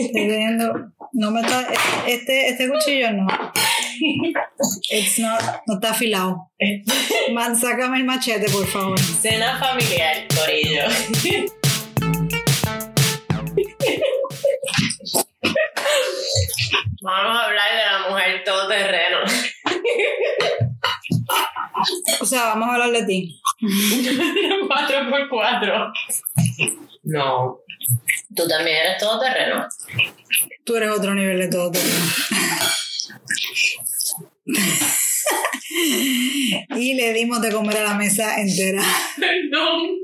Estoy viendo. No me está. Este, este cuchillo no. It's not, no está afilado. Man, sácame el machete, por favor. Cena familiar, Corillo. Vamos a hablar de la mujer todoterreno. O sea, vamos a hablar de ti. 4x4. No. Tú también eres todoterreno. Tú eres otro nivel de todo. y le dimos de comer a la mesa entera. Perdón.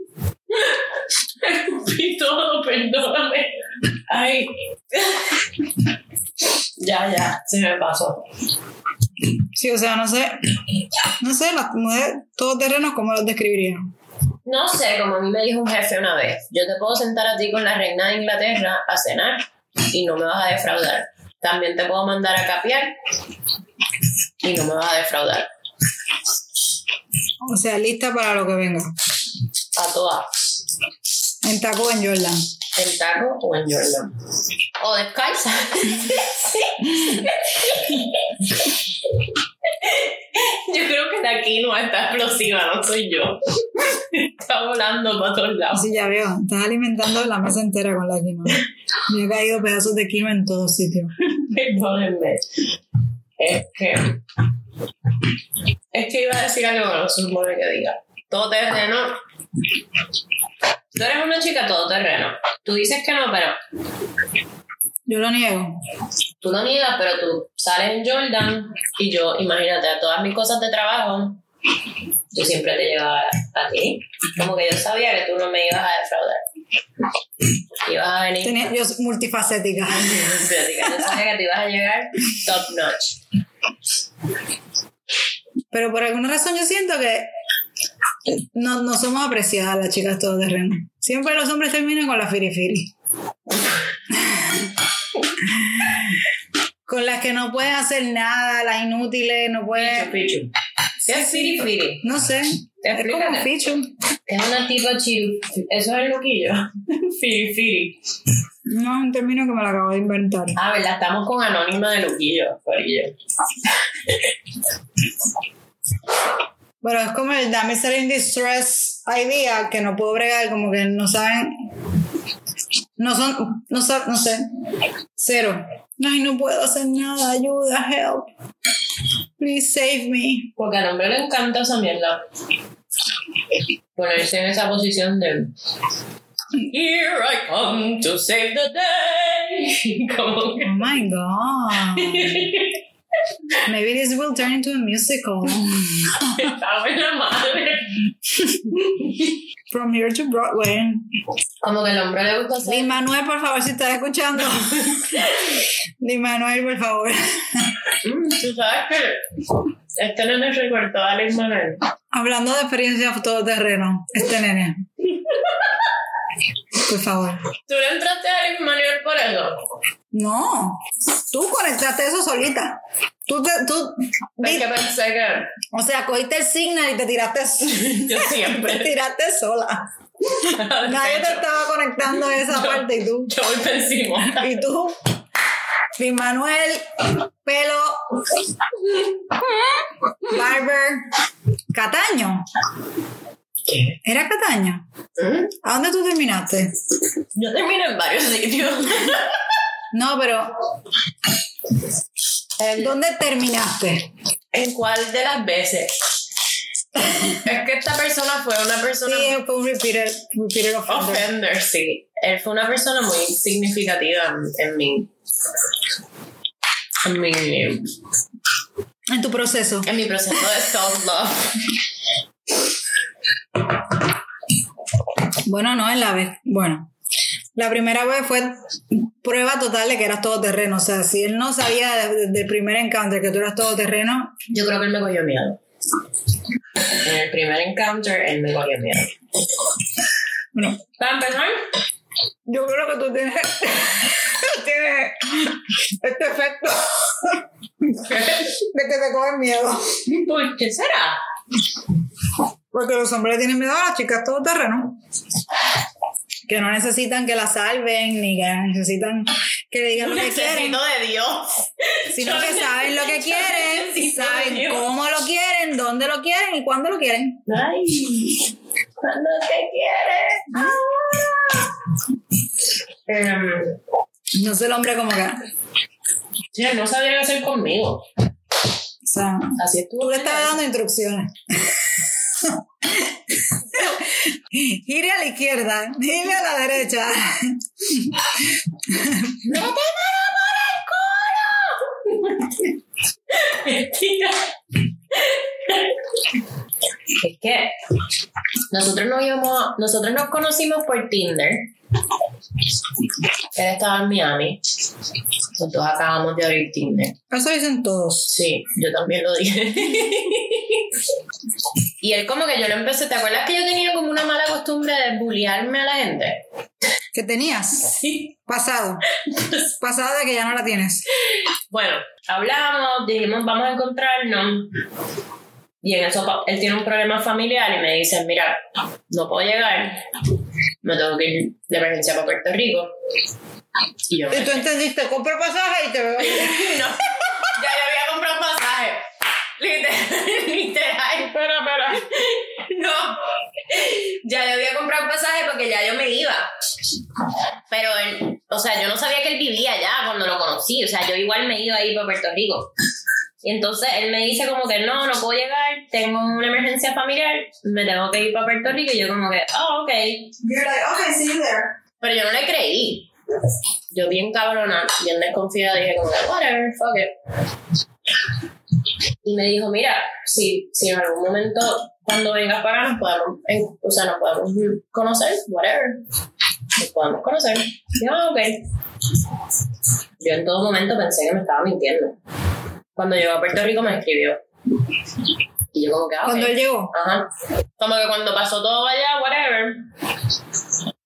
Escupí todo, perdóname. Ay. Ya, ya, se me pasó. Sí, o sea, no sé. No sé, las mujeres todoterrenos, ¿cómo los describirían? No sé, como a mí me dijo un jefe una vez, yo te puedo sentar a ti con la reina de Inglaterra a cenar y no me vas a defraudar. También te puedo mandar a capiar y no me vas a defraudar. O sea, lista para lo que venga. A todas. En taco o en Jordan. En taco o en Jordan. O descalza. Yo creo que la quinoa está explosiva, no soy yo. Está volando para todos lados. Sí, ya veo. Estás alimentando la mesa entera con la quinoa. Me han caído pedazos de quinoa en todos sitios. Perdónenme. Es que. Es que iba a decir algo que no se supone que diga. Todo terreno. Tú eres una chica todoterreno. Tú dices que no, pero Yo lo niego. tú lo niegas, pero tú sales en Jordan y yo, imagínate, a todas mis cosas de trabajo, yo siempre te llevaba a ti. Como que yo sabía que tú no me ibas a defraudar. Ibas a venir. Tenía- yo soy multifacética. Yo sabía que te ibas a llegar top notch. Pero por alguna razón yo siento que no, no somos apreciadas las chicas todoterrenos. Siempre los hombres terminan con la firifiri. con las que no pueden hacer nada, las inútiles, no Pichu, pueden... pichu. ¿Qué es firi firi? No sé. Es como fichu. Es una tipo chiru. Eso es el loquillo. firi firi. No, un término que me lo acabo de inventar. Ah, ¿verdad? Estamos con Anónima de Luquillo. Bueno, es como el damsel in distress idea que no puedo bregar, como que no saben. No son, no no sé. Cero. Ay, no puedo hacer nada, ayuda, help. Please save me. Porque al hombre le encanta esa mierda. Ponerse en esa posición de. Here I come to save the day. Como que. Oh my god. Maybe this will turn into a musical. Está buena madre. From here to Broadway. Como que al hombre le gusta Di hacer. Manuel, por favor, si estás escuchando. Di Manuel, por favor. Tú sabes que. Este nene recortó a Alex Manuel. Hablando de experiencia todoterreno, este nene. Por favor. ¿Tú le entraste a Alex Manuel por eso? No, tú conectaste eso solita. Tú, te, tú, Es que pensé que. o sea, cogiste el signal y te tiraste, Yo te siempre. tiraste sola. Nadie te estaba conectando a esa Yo- parte y tú, Yo voy encima. y tú, Luis Manuel, pelo, barber, Cataño. ¿Qué? ¿Era Cataño? ¿Mm? ¿A dónde tú terminaste? Yo termino en varios sitios. No, pero ¿dónde terminaste? ¿En cuál de las veces? Es que esta persona fue una persona Sí, fue un repeated, repeated offender. offender, sí. Él fue una persona muy significativa en, en mi. En mi, En tu proceso. en mi proceso de self-love. Bueno, no, en la vez. Bueno, la primera vez fue prueba total de que eras todoterreno. O sea, si él no sabía desde el primer encounter que tú eras todoterreno, Yo creo que él me cogió miedo. En el primer encounter, él me cogió miedo. bueno, Para empezar, yo creo que tú tienes, tienes este efecto de que te cogen miedo. ¿por qué será? Porque los hombres tienen miedo a las chicas todoterreno. Que no necesitan que la salven, ni que necesitan que le digan lo que quieren, de Dios. sino que saben lo que quieren, saben cómo lo quieren, dónde lo quieren y cuándo lo quieren. Ay, cuando te quieres. Em, No sé el hombre como que. él no sabía qué hacer conmigo. O sea, Así tú le estabas dando instrucciones. Gire a la izquierda, gire a la derecha. Mentira. Es que nosotros nos íbamos, nosotros nos conocimos por Tinder. Él estaba en Miami. Nosotros acabamos de abrir Tinder. Eso dicen todos. Sí, yo también lo dije. y él como que yo lo empecé, ¿te acuerdas que yo tenía como una mala costumbre de bullearme a la gente? ¿Qué tenías? Sí. Pasado. Pasado de que ya no la tienes. Bueno, hablamos, dijimos vamos a encontrarnos. Y en eso él tiene un problema familiar y me dice, mira, no puedo llegar, me tengo que ir de emergencia para Puerto Rico. Y yo, Y tú entendiste, compro pasaje y te veo. no, ya yo había comprado pasaje. Literal, literal. Espera, espera. No, ya yo había comprado un pasaje porque ya yo me iba. Pero él, o sea, yo no sabía que él vivía allá cuando lo conocí. O sea, yo igual me iba a ir para Puerto Rico. Y entonces él me dice como que no, no puedo llegar, tengo una emergencia familiar, me tengo que ir para Puerto Rico. Y yo como que, oh, ok. You're like, okay, see you there. Pero yo no le creí. Yo bien cabrona, bien desconfiada, dije como que, whatever, fuck it. Y me dijo, mira, si, si en algún momento cuando vengas para acá nos podemos, en- o sea, nos podemos conocer, whatever. Nos podemos conocer. Y yo, ah, ok. Yo en todo momento pensé que me estaba mintiendo. Cuando llegó a Puerto Rico me escribió. Y yo como que, ah, ok. Cuando él llegó. Ajá. Como que cuando pasó todo allá, whatever,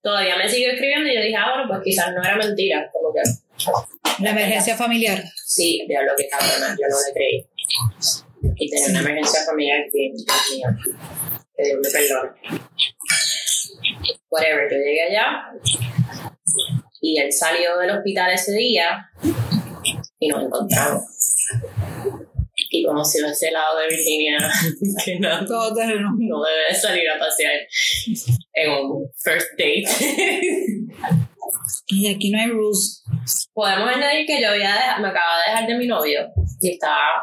todavía me siguió escribiendo y yo dije, ah, bueno, pues quizás no era mentira. Como que, La emergencia familiar. sí, diablo que cabrona, yo no le creí. Y tenía una emergencia familiar que, Dios mío, que Dios me perdone. Whatever, yo llegué allá y él salió del hospital ese día y nos encontramos. Y como si ese lado de Virginia, que nada, Todo terreno. no debe salir a pasear en un first date. Y aquí no hay rules. Podemos añadir que yo había me acababa de dejar de mi novio y estaba,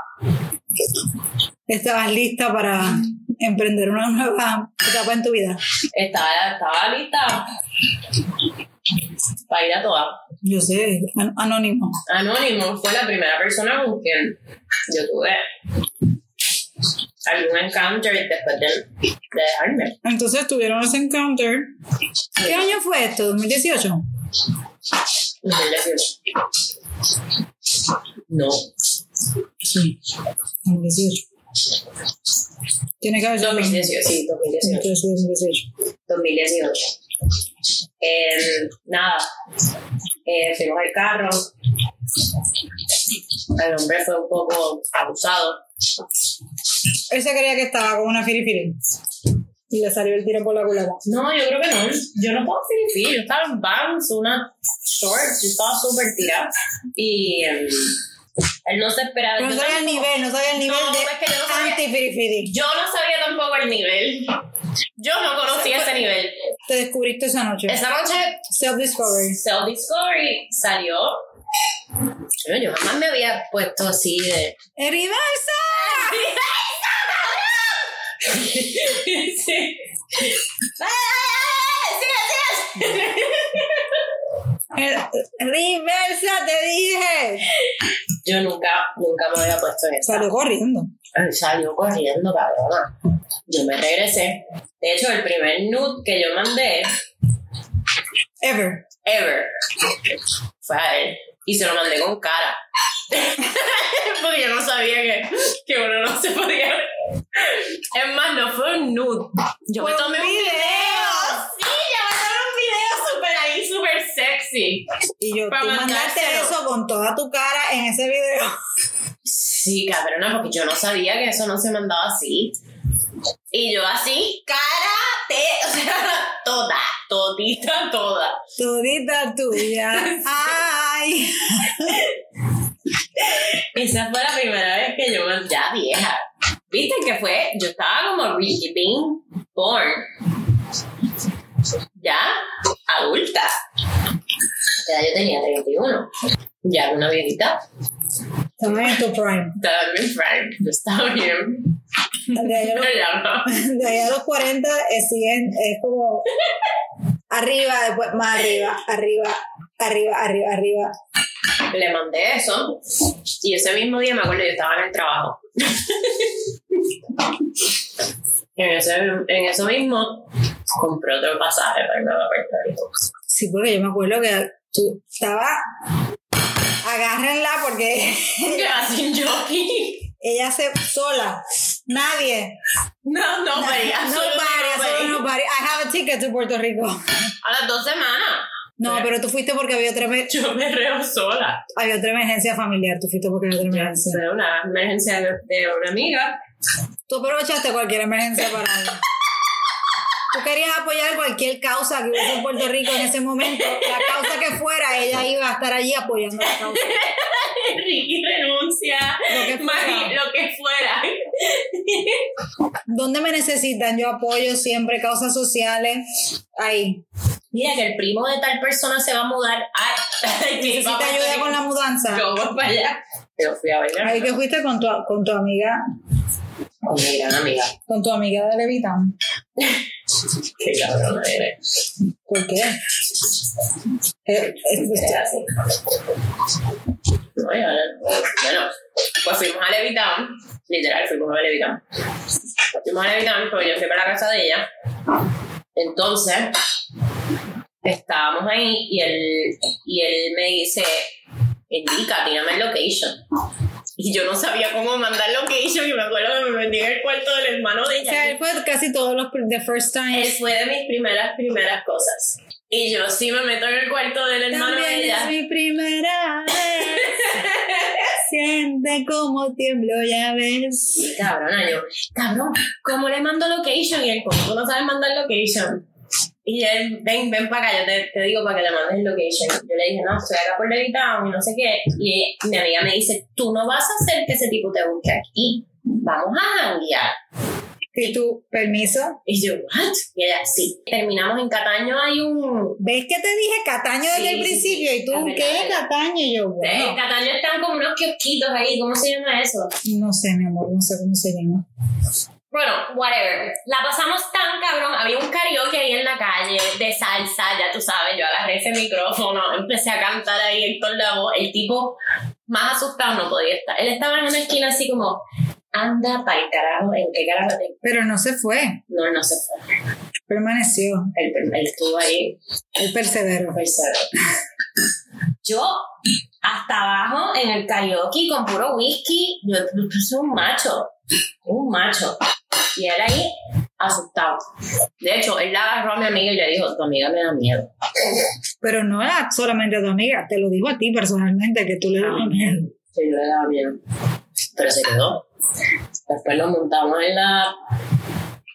Estabas lista para emprender una nueva etapa en tu vida. estaba, estaba lista para ir a todas. Yo sé, an- anónimo. Anónimo fue la primera persona con quien yo tuve algún encounter después de, de dejarme. Entonces tuvieron ese encounter. ¿Qué año fue esto? ¿2018? 2018. No, Sí. 2018. Tiene que haber sido 2018, sí, 2018. 2018. 2018. Eh, nada, eh, fuimos al carro. El hombre fue un poco abusado. Él se creía que estaba con una firifiri. Y le salió el tiro por la culata. No, yo creo que no. Yo no puedo firifir. Yo estaba en Vans, una shorts, yo estaba súper tirada. Y eh, él no se esperaba. No Yo sabía el nivel, no sabía el nivel No, de es que yo no sabía- anti-firifiri. Yo no sabía tampoco el nivel. Yo no conocía ese nivel. Te descubriste esa noche. Esa noche Self-discovery. Self Discovery salió. Yo, yo jamás me había puesto así de. ¡Reversa! sí. ¡Reversa, te dije! Yo nunca, nunca me había puesto en esa. Salió corriendo. Salió corriendo, cabrona. Yo me regresé. De hecho, el primer nude que yo mandé, Ever. ever, fue a él. Y se lo mandé con cara. Porque yo no sabía que, que uno no se podía. Es más, no fue un nude. Yo me tomé un video. Sí, yo me tomé un video súper ahí, súper sexy. Y yo, Para tú mandaste eso con toda tu cara en ese video. Sí, cabrona, porque yo no sabía que eso no se mandaba así. Y yo así, cara, te, o sea, toda, todita, toda. Todita tuya. Ay. Esa fue la primera vez que yo. Ya vieja. ¿Viste que fue? Yo estaba como really being born. Ya adulta. Ya yo tenía 31. Ya una viejita. Estaba en tu prime. Estaba en mi prime. Yo estaba bien. De ahí a los, no. de a los 40 es, siguen- es como arriba, después más arriba, arriba, arriba, arriba, arriba. Le mandé eso. Y ese mismo día me acuerdo, yo estaba en el trabajo. en, ese, en eso mismo compré otro pasaje para irme a Puerto Rico. Sí, porque yo me acuerdo que tú estabas. Agárrenla porque sin jockey. ella se sola. Nadie. No, no, María. No solo pare, no, solo María. no pare. I have a ticket to Puerto Rico. A las dos semanas. No, pero tú fuiste porque había otra, emer- Yo me reo sola. había otra emergencia familiar. Tú fuiste porque había otra emergencia. Una emergencia de de una amiga. Tú aprovechaste cualquier emergencia para querías apoyar cualquier causa que hubiese en Puerto Rico en ese momento. La causa que fuera, ella iba a estar allí apoyando la causa. Ricky renuncia. Lo que fuera. Mari- lo que fuera. ¿Dónde me necesitan? Yo apoyo siempre causas sociales. Ahí. Mira que el primo de tal persona se va a mudar. Ay, ¿Necesita ayuda con la mudanza? Yo voy para allá. Yo fui a bailar. Ahí que fuiste con tu, con tu amiga, Con mi gran amiga. con tu amiga de Levitán. Qué cabrona eres. ¿Por qué? Eh, eh, Es así. No, ya, bueno, pues fuimos a Levitown. Literal, fuimos a Levitown. Fuimos a Levitown, pero yo fui para la casa de ella. Entonces, estábamos ahí y él, y él me dice, indica, tírame el location. Y yo no sabía cómo mandar location y me acuerdo que me metí en el cuarto del hermano de o ella. sea, él fue casi todos los the first Él times. fue de mis primeras, primeras cosas. Y yo sí me meto en el cuarto del hermano de ella. es mi primera vez. Siente como tiemblo, ya ves. Cabrón, yo, cabrón, ¿cómo le mando location? Y él, ¿cómo no sabes mandar location? Y él, ven, ven para acá, yo te, te digo para que le mandes el location. Yo le dije, no, estoy acá por Levitown y no sé qué. Y mi amiga me dice, tú no vas a hacer que ese tipo te busque aquí. Vamos a janguear. ¿Y tu permiso? Y yo, ¿what? Y ella, sí. Terminamos en Cataño, hay un... ¿Ves que te dije Cataño desde el principio? ¿Y tú Es qué es verdad. Cataño? Y yo, En bueno. Cataño están como unos kiosquitos ahí, ¿cómo se llama eso? No sé, mi amor, no sé cómo se llama. Bueno, whatever. La pasamos tan cabrón. Había un karaoke ahí en la calle de salsa, ya tú sabes. Yo agarré ese micrófono, empecé a cantar ahí Héctor Lavoe. El tipo más asustado no podía estar. Él estaba en una esquina así como, anda para el carajo, ¿en qué carajo te.? Pero no se fue, No, no se fue. permaneció. Él, él estuvo ahí, Él perseveró. perseveró. Yo, hasta abajo en el karaoke con puro whisky, yo, yo soy un macho, un macho. Y él ahí, asustado. De hecho, él la agarró a mi amiga y le dijo, tu amiga me da miedo. Pero no era solamente a tu amiga, te lo digo a ti personalmente, que tú le das Ah. miedo. Sí, yo le daba miedo. Pero se quedó. Después lo montamos en la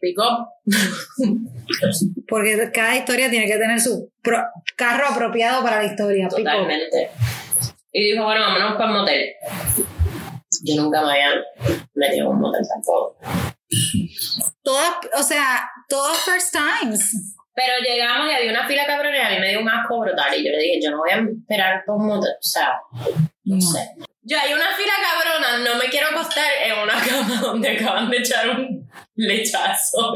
pick-up. Porque cada historia tiene que tener su pro- carro apropiado para la historia. Totalmente. Y dijo, bueno, vámonos para el motel. Yo nunca me había metido en un motel tampoco. Todas, o sea, todos first times. Pero llegamos y había una fila cabrona y a mí me dio un asco brutal. Y yo le dije, yo no voy a esperar por un motel. O sea, no No. sé. Yo hay una fila cabrona, no me quiero acostar en una cama donde acaban de echar un lechazo.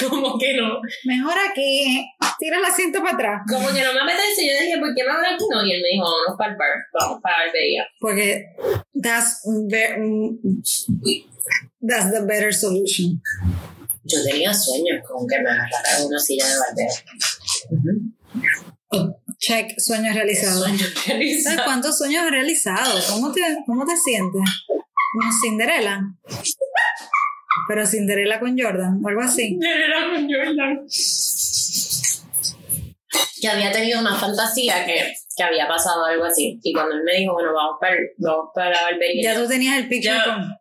Como que no. Mejor aquí, tira el asiento para atrás. Como que no me apetece. Yo dije, ¿por qué mejor aquí no? Y él me dijo, vámonos para el bar, vamos para la barbería. Porque that's, that's the better solution. Yo tenía sueños con que me agarrara en una silla de barbero. Check, sueños realizados. Sueños ¿Sabes realizados. cuántos sueños has realizado? ¿Cómo te, cómo te sientes? Como Cinderella. Pero Cinderella con Jordan, o algo así. Era con Jordan. Que había tenido una fantasía que, que había pasado algo así. Y cuando él me dijo, bueno, vamos para, vamos para la barbería. Ya tú tenías el picture Ya.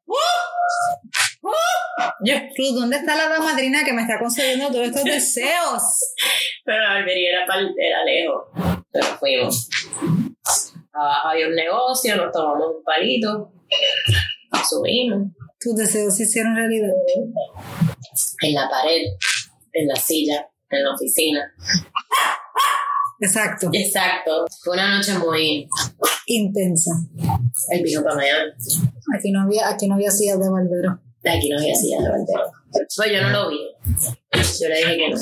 Ruth, ¿dónde está la dama madrina que me está concediendo todos estos deseos? pero la barbería era, pal- era lejos. Pero fuimos. Abajo había un negocio, nos tomamos un palito, subimos Tus deseos se hicieron realidad. en la pared, en la silla, en la oficina. Exacto. Exacto. Fue una noche muy. Intensa. Él vino para Miami. Aquí no había, aquí no había sillas de barbero. De aquí no había silla de barbero. Pues yo no lo vi. Yo le dije que no.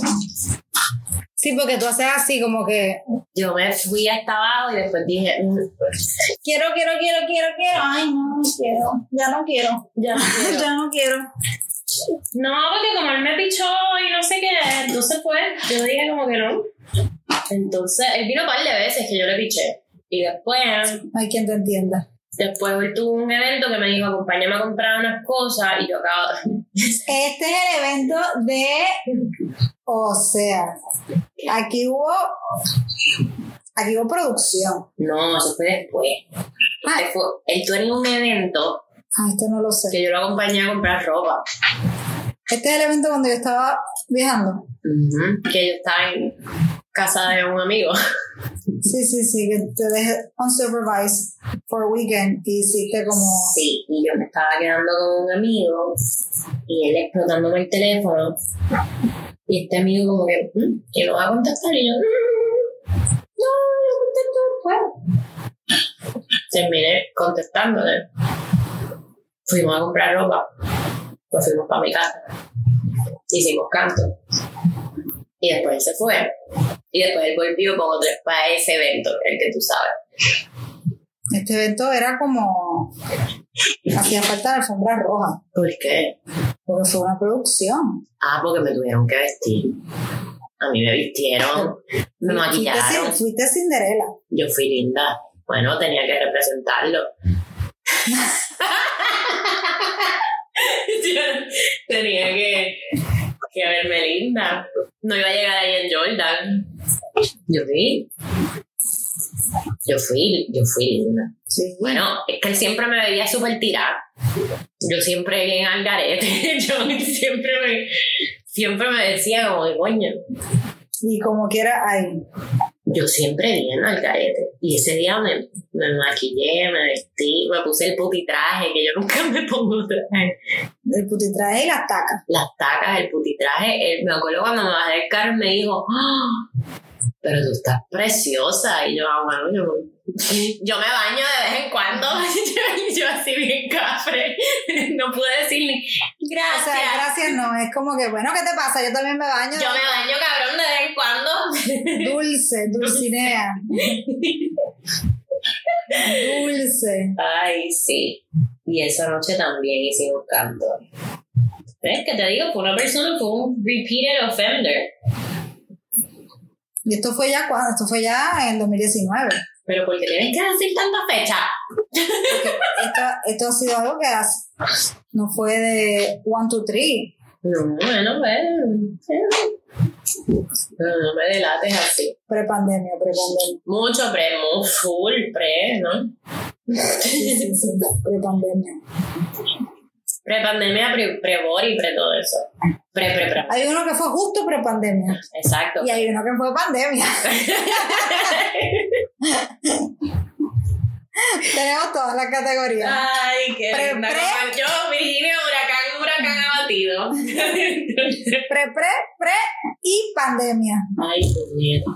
Sí, porque tú haces así como que Yo me fui hasta abajo y después dije, mm, quiero, quiero, quiero, quiero, quiero. Ay, no, no quiero. Ya no quiero. ya no quiero. Ya no quiero. No, porque como él me pichó y no sé qué, entonces fue, yo dije como que no. Entonces, él vino un par de veces que yo le piché. Y después, Hay quien te entienda. Después él tuvo un evento que me dijo, acompáñame a comprar unas cosas y yo acabo Este es el evento de. O sea, aquí hubo. Aquí hubo producción. No, eso fue después. Ah, Este fue- él tuvo un evento ah, esto no lo sé. que yo lo acompañé a comprar ropa. Este es el evento cuando yo estaba viajando. Que yo estaba en casa de un amigo. Sí, sí, sí, que te dejé unsupervised for a weekend y hiciste como. Sí, y yo me estaba quedando con un amigo y él explotándome el teléfono. Y este amigo como que, "Mm, que no va a contestar. Y yo, "Mm, no, no contesto, pues. Terminé contestándole. Fuimos a comprar ropa. Pues fuimos para mi casa. Hicimos canto. Y después él se fue. Y después él volvió con otro, para ese evento, el que tú sabes. Este evento era como. Hacía falta la alfombra roja, ¿Por qué? porque fue una producción. Ah, porque me tuvieron que vestir. A mí me vistieron, me Fuiste, maquillaron. Cin- fuiste Cinderela. Yo fui linda. Bueno, tenía que representarlo. Tenía que, que verme linda. No iba a llegar ahí en Jordan. Yo fui. Yo fui, yo fui linda. Sí. Bueno, es que él siempre me veía súper tirada. Yo siempre bien al garete. Yo siempre me, siempre me decía como que coño. Y como quiera, ahí. Yo siempre bien al garete. Y ese día me, me maquillé, me vestí, me puse el putitraje, que yo nunca me pongo traje. El putitraje y las tacas. Las tacas, el putitraje. Él- me acuerdo cuando me bajé del carro me dijo, "Ah, pero tú estás preciosa. Y yo, ah, bueno, yo, yo me baño de vez en cuando. yo, yo así bien cafre. no pude decir ni O gracias. sea, gracias no. Es como que, bueno, ¿qué te pasa? Yo también me baño. yo me baño cabrón de vez en cuando. Dulce, dulcinea. Dulce. Ay, sí. Y esa noche también hicimos canto. ¿Ves que te digo? Fue una persona, fue un repeated offender. Y esto fue ya cuando, esto fue ya en el 2019. Pero porque tienes que decir tanta fecha. Esto, esto ha sido algo que hace- no fue de one, two, three. No, bueno, pues. Pero no me delates así. Pre-pandemia, pre-pandemia. Mucho pre, muy full pre, ¿no? Sí, sí, sí, pre-pandemia. Pre-pandemia, pre- pre-body, pre todo eso. Pre, pre, pre. Hay uno que fue justo pre-pandemia. Exacto. Y hay uno que fue pandemia. Tenemos todas las categorías. Ay, qué Pre- linda. pre- Yo, Virginia, huracán, huracán abatido. Pre, pre, pre y pandemia. Ay, puñeta.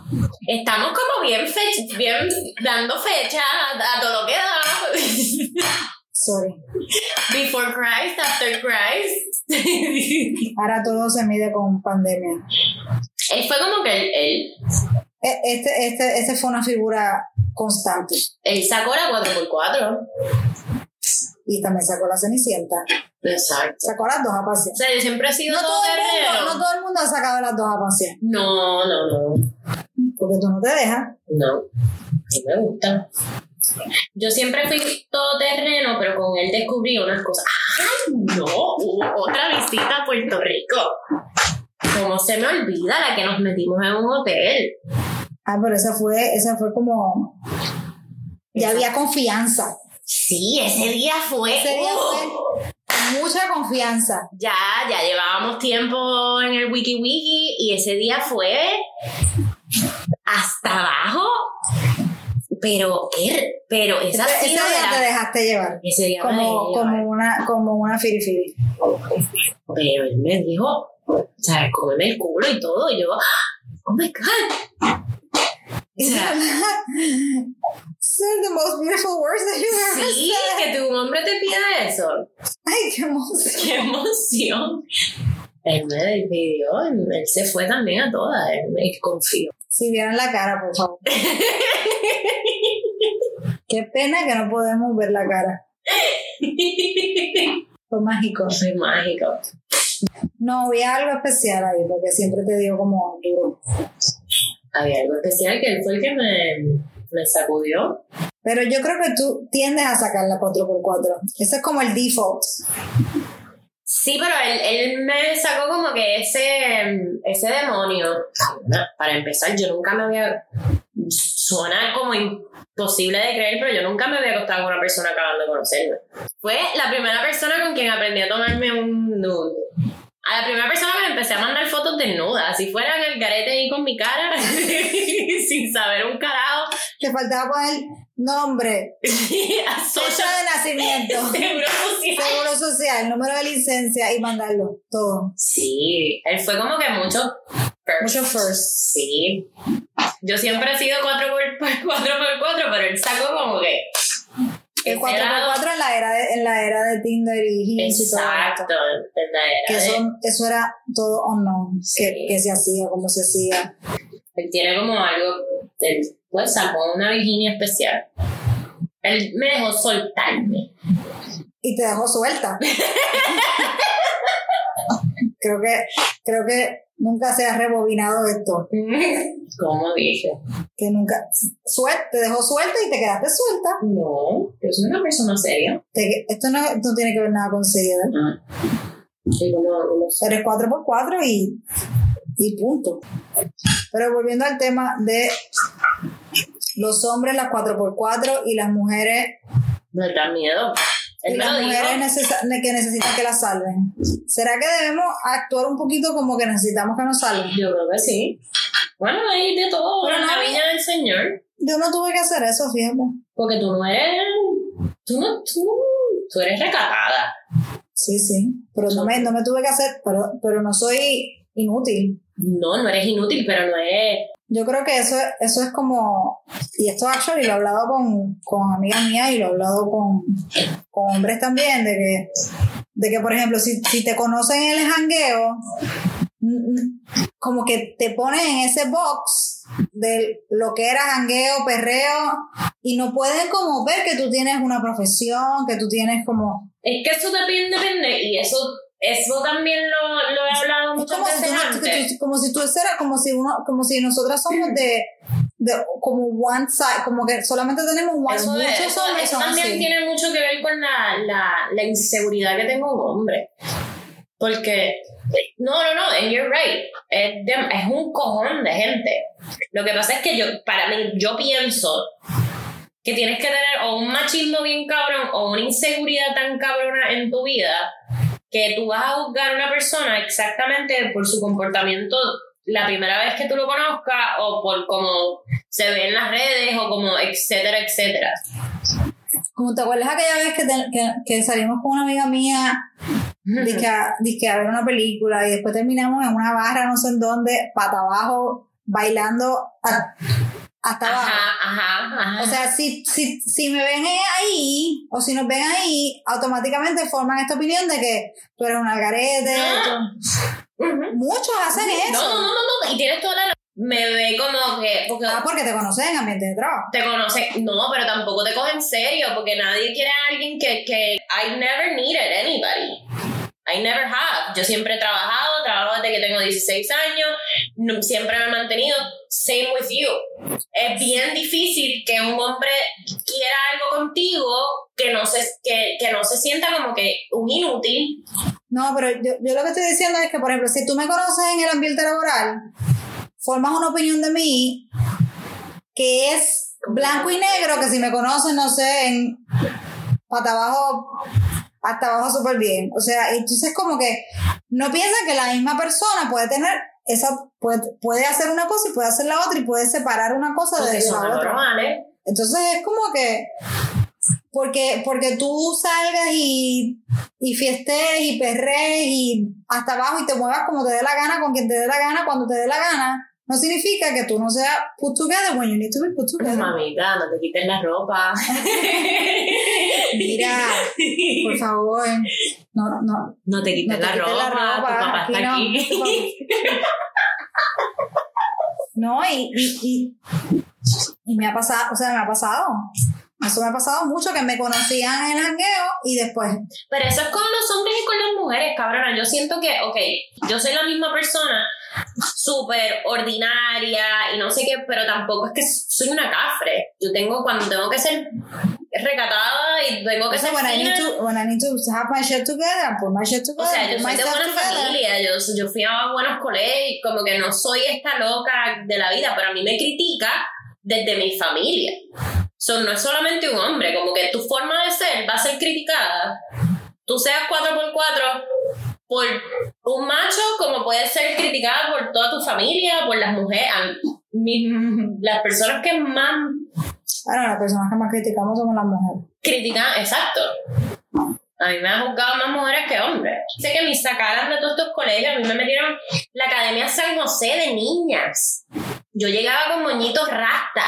Estamos como bien, fech- bien dando fecha a, a todo lo que da. Sorry. Before Christ, after Christ. Ahora todo se mide con pandemia. él fue como que él, él, E- Este, este, este fue una figura constante. él sacó la 4x4. Y también sacó la Cenicienta. Exacto. Sacó las dos a O sea, yo siempre he sido No todo todo, el mundo, no todo el mundo ha sacado las dos a pasear. No, no, no. Porque tú no te dejas. No. No me gusta. Yo siempre fui todo terreno, pero con él descubrí unas cosas. ¡Ay, no! Otra visita a Puerto Rico. ¿Cómo se me olvida la que nos metimos en un hotel? Ah, pero esa fue, esa fue como. Ya había confianza. Sí, ese día fue. Ese día ¡uh! mucha confianza. Ya, ya llevábamos tiempo en el Wiki Wiki y ese día fue hasta abajo. Pero, ¿qué? pero esa sí ese día te dejaste llevar. Ese día me Como, dejé llevar. como una, como una firifiri. Pero él me dijo, o sea, cómeme el culo y todo. Y yo, oh my God. O sea, Son the most beautiful words that you ever sí, said. que tu hombre te pida eso. Ay, qué emoción. ¡Qué emoción! Él me pidió, él se fue también a todas, él me confió. Si vieran la cara, por favor. Qué pena que no podemos ver la cara. Fue mágico. Soy mágico. No, había algo especial ahí, porque siempre te digo como duro. Había algo especial que él fue el que me, me sacudió. Pero yo creo que tú tiendes a sacar la 4x4. Ese es como el default. Sí, pero él, él me sacó como que ese, ese demonio. Para empezar, yo nunca me había. Suena como imposible de creer, pero yo nunca me había acostado con una persona acabando de conocerme. Fue la primera persona con quien aprendí a tomarme un nude. A la primera persona que le empecé a mandar fotos desnudas, si fuera en el garete ahí con mi cara, sin saber un carajo. Te faltaba poner nombre, fecha de nacimiento, seguro social. seguro social, número de licencia y mandarlo. Todo. Sí, él fue como que mucho first. Mucho first. Sí. Yo siempre he sido 4x4, pero él sacó como que. El ese lado- 4x4 en la era de, en la era de Tinder y Hinge y todo Exacto. en la era Que de- eso, eso era todo unknown. Sí. Que, que se hacía, cómo se hacía. Él tiene como algo. Él, pues sacó una Virginia especial. Él me dejó soltarme. Y te dejó suelta. creo que, creo que nunca se ha rebobinado esto. ¿Cómo dije? Que nunca. Suelta, te dejó suelta y te quedaste suelta. No, yo soy una persona seria. Te- esto no, no tiene que ver nada con seriedad. Y como, como Eres 4x4 y, y punto. Pero volviendo al tema de los hombres, las 4x4 y las mujeres, me da miedo. Y las mujeres que necesitan que las salven. ¿Será que debemos actuar un poquito como que necesitamos que nos salven? Yo creo que sí. Bueno, hay de todo Pero no la viña del Señor. Yo no tuve que hacer eso, fíjate. Porque tú no eres. Tú no. Tú, tú eres recatada. Sí, sí. Pero no me, no me tuve que hacer, pero, pero no soy inútil. No, no eres inútil, pero no eres. Yo creo que eso, eso es como, y esto actually lo he hablado con, con amigas mías y lo he hablado con, con hombres también, de que, de que por ejemplo, si, si te conocen en el jangueo, como que te ponen en ese box de lo que era jangueo, perreo, y no pueden como ver que tú tienes una profesión, que tú tienes como... Es que eso depende, depende. Y eso, eso también lo, lo he hablado muchas como si, veces antes. como si tú fueras, como si uno, como si nosotras somos de, de como one side, como que solamente tenemos one, Eso, de- eso- también así. tiene mucho que ver con la, la, la inseguridad que tengo un hombre. Porque, no, no, no, and you're right. Es, de- es un cojón de gente. Lo que pasa es que yo, para mí, yo pienso que tienes que tener o un machismo bien cabrón o una inseguridad tan cabrona en tu vida que tú vas a juzgar a una persona exactamente por su comportamiento la primera vez que tú lo conozcas o por cómo se ve en las redes o como etcétera, etcétera. Como te acuerdas aquella vez que, te- que, que salimos con una amiga mía dizque a, a ver una película y después terminamos en una barra, no sé en dónde, pata abajo, bailando a- hasta abajo. Ajá, ajá, ajá. O sea, si, si, si me ven ahí, o si nos ven ahí, automáticamente forman esta opinión de que tú eres un algarete. Ah. Muchos hacen No, eso. no, no, no, no, y tienes toda la me ve como que porque Ah, porque te conocen en ambiente de trabajo. te conoce, no, pero tampoco te coge en serio, porque nadie quiere a alguien que, que I never needed anybody. I never have. Yo siempre he trabajado, trabajo desde que tengo 16 años, siempre me he mantenido. Same with you. Es bien difícil que un hombre quiera algo contigo que no se, que, que no se sienta como que un inútil. No, pero yo, yo lo que estoy diciendo es que, por ejemplo, si tú me conoces en el ambiente laboral, formas una opinión de mí que es blanco y negro, que si me conoces, no sé, en pata abajo hasta abajo súper bien. O sea, entonces como que no piensa que la misma persona puede tener esa, puede, puede hacer una cosa y puede hacer la otra y puede separar una cosa de la otra. Entonces es como que porque, porque tú salgas y, y fiestes y perres y hasta abajo y te muevas como te dé la gana, con quien te dé la gana, cuando te dé la gana, no significa que tú no seas put together when you need to be put together. Mamita, no te quites la ropa. Mira, por favor, no, no. No te quites, la, ropa, tu papá está aquí. No, y, y, y, y me ha pasado, o sea, me ha pasado. Eso me ha pasado mucho, que me conocían en el jangueo y después. Pero eso es con los hombres y con las mujeres, cabrona. Yo siento que, ok, yo soy la misma persona, súper ordinaria y no sé qué, pero tampoco es que soy una cafre. Yo tengo, cuando tengo que ser recatada y tengo que ser when I, need to, when I need to have my shit together, put my shit together. O sea, yo soy de buena familia, yo, yo fui a buenos colegios, como que no soy esta loca de la vida, pero a mí me critica desde mi familia. So, no es solamente un hombre, como que tu forma de ser va a ser criticada. Tú seas 4x4 por un macho, como puede ser criticada por toda tu familia, por las mujeres, las personas que más... Ahora, las personas que más criticamos somos las mujeres. Critican, exacto. A mí me han juzgado más mujeres que hombres. Sé que me sacaron de todos estos colegios, a mí me metieron la Academia San José de niñas. Yo llegaba con moñitos rasta,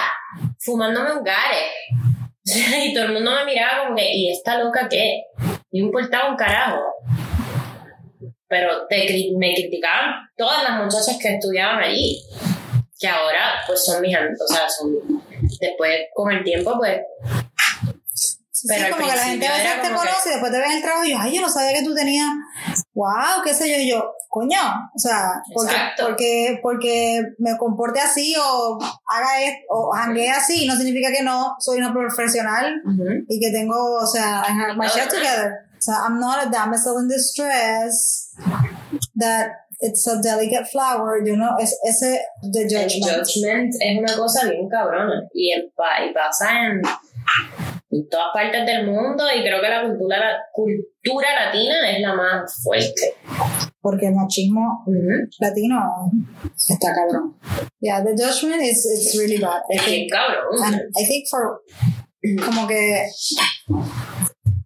fumándome un gare. y todo el mundo me miraba como que, ¿y esta loca qué? No importaba un carajo. Pero te, me criticaban todas las muchachas que estudiaban allí. Que ahora, pues son mis. O sea, son. Después, con el tiempo, pues pero como que la gente a veces te conoce y después te ven el trabajo y yo, ay, yo no sabía que tú tenías, wow, qué sé yo, y yo, coño, o sea, porque, porque, porque me comporte así o haga esto, o hangue así, no significa que no soy una profesional y que tengo, o sea, I have my shit together. O sea, I'm not a damsel in distress that it's a delicate flower, you know, es, ese the judgment. El judgment. es una cosa bien cabrona y, el, y pasa en en todas partes del mundo y creo que la cultura, la cultura latina es la más fuerte. Porque el machismo latino está cabrón. Yeah, the judgment is it's really bad. I think, cabrón. And I think for como que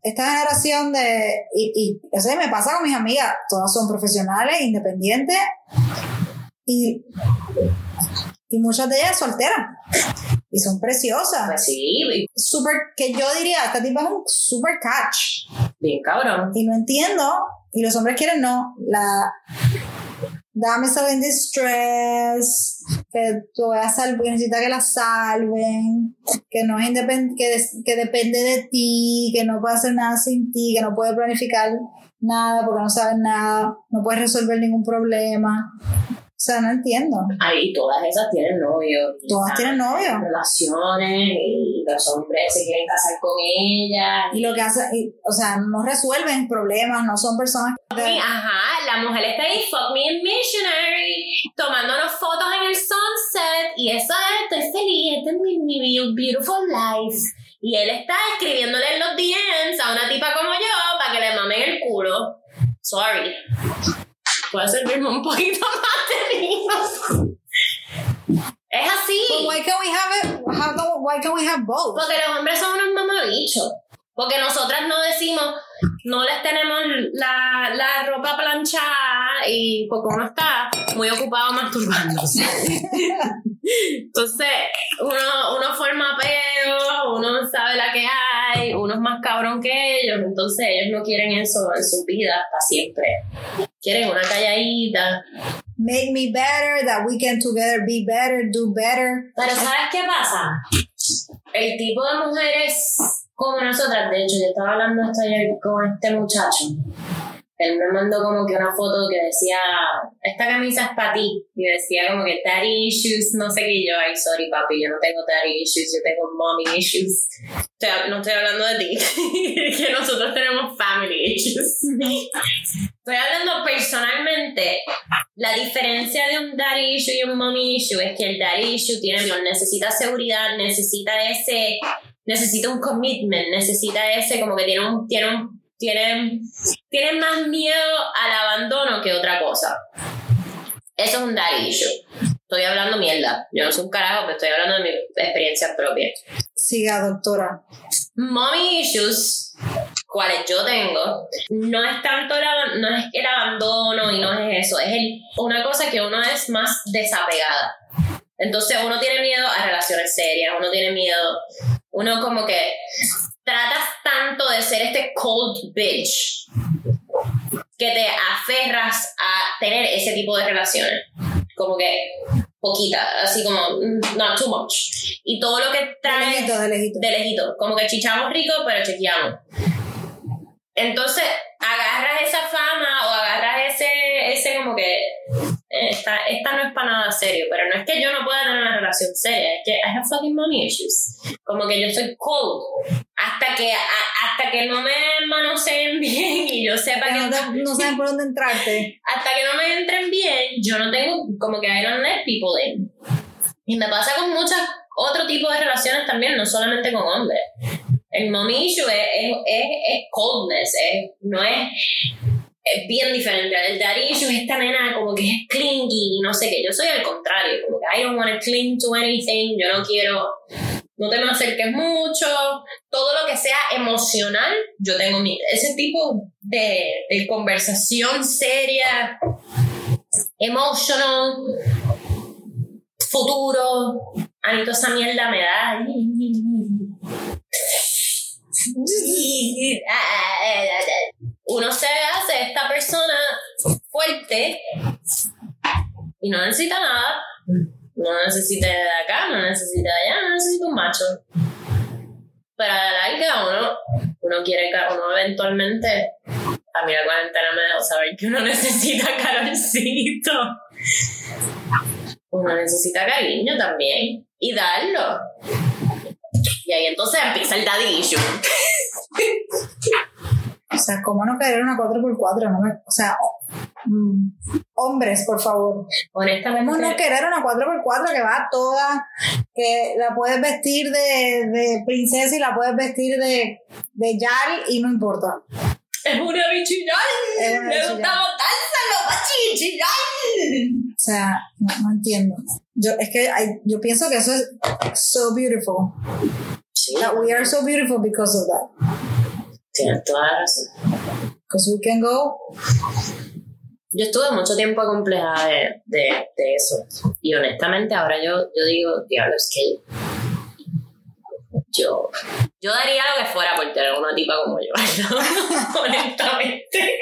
esta generación de y, y o sea, me pasa con mis amigas, todas son profesionales, independientes y y muchas de ellas solteras. Y son preciosas. Pues sí. Super, que yo diría, esta tipa es un super catch. Bien cabrón. Y no entiendo, y los hombres quieren no, la dame en distress, que tú vas a salvar, que necesita que la salven, que no es independ que, que depende de ti, que no puede hacer nada sin ti, que no puede planificar nada porque no sabe nada, no puede resolver ningún problema. O sea, no entiendo. Ahí todas esas tienen novio. Todas tienen novio. Relaciones y los hombres se quieren casar con ella. Y lo que hace, o sea, no resuelven problemas, no son personas. Que... Ajá, la mujer está ahí, fuck me in missionary, tomándonos fotos en el sunset y eso es, estoy feliz, este es mi, mi beautiful life. Y él está escribiéndole en los DMs a una tipa como yo para que le mamen el culo. Sorry puede servirme un poquito más de vino. Es así. But why can't we have it? How do, why can't we have both? Porque los hombres son unos mamabichos. Porque nosotras no decimos, no les tenemos la, la ropa planchada y porque uno está muy ocupado masturbándose. Entonces, uno, uno forma peo, uno sabe la que hay, uno es más cabrón que ellos, entonces ellos no quieren eso en sus vidas para siempre. Quieren una calladita. Make me better, that we can together be better, do better. Pero ¿sabes qué pasa? El tipo de mujeres como nosotras, de hecho, yo estaba hablando esto ayer con este muchacho. Él me mandó como que una foto que decía, esta camisa es para ti. Y decía como que daddy issues, no sé qué. yo, ay, sorry papi, yo no tengo daddy issues, yo tengo mommy issues. no estoy hablando de ti, que nosotros tenemos family issues. Estoy hablando personalmente. La diferencia de un daddy issue y un mommy issue es que el daddy issue tiene, necesita seguridad, necesita ese necesita un commitment, necesita ese, como que tiene un, tiene un, tienen, tienen más miedo al abandono que otra cosa. Eso es un daddy issue. Estoy hablando mierda. Yo no soy un carajo, pero estoy hablando de mi experiencia propia. Siga, doctora. Mommy issues, cuales yo tengo, no es tanto el, no es el abandono y no es eso, es el- una cosa que uno es más desapegada. Entonces uno tiene miedo a relaciones serias, uno tiene miedo, uno como que tratas tanto de ser este cold bitch que te aferras a tener ese tipo de relaciones. Como que poquita, así como mm, not too much. Y todo lo que De trae lejito, de lejito. de lejito. Como que chichamos rico, pero chequeamos. Entonces, agarras esa fama o agarras ese, ese como que esta, esta no es para nada serio, pero no es que yo no pueda tener una relación seria, es que I have fucking mommy issues. Como que yo soy cold. Hasta que, a- hasta que no me manoseen bien y yo sepa Que que no, te- no saben por dónde entrarte. hasta que no me entren bien, yo no tengo como que I don't let people in. Y me pasa con muchas otro tipo de relaciones también, no solamente con hombres. El mommy issue es, es, es, es coldness, es, no es, es bien diferente. El issue es esta nena como que es clingy y no sé qué. Yo soy al contrario, como que I don't want to cling to anything, yo no quiero, no te me acerques mucho, todo lo que sea emocional, yo tengo mi, ese tipo de, de conversación seria, emotional, futuro. A mí toda esa mierda me da. Uno se hace esta persona fuerte y no necesita nada. No necesita de acá, no necesita de allá, no necesita un macho. Pero a la uno quiere que uno eventualmente, a mí la cuarentena me dejó saber que uno necesita calorcito. Uno necesita cariño también y darlo. Y ahí entonces empieza el daddy issue. O sea, ¿cómo no querer una 4x4? No me- o sea, mm, hombres, por favor. Honestamente. ¿Cómo no querer una 4x4 que va toda, que la puedes vestir de, de princesa y la puedes vestir de, de Yal y no importa? Es una bichillal. Me bichillal. gusta botárselo, pachichillal. O sea, no, no entiendo. Yo, es que yo pienso que eso es so beautiful. Sí, That we are so beautiful because of that. tienes toda la razón. Because we can go. Yo estuve mucho tiempo acomplejada de, de, de eso. Y honestamente ahora yo, yo digo, diablo, es que yo, yo daría lo que fuera por tener una tipa como yo. ¿no? honestamente.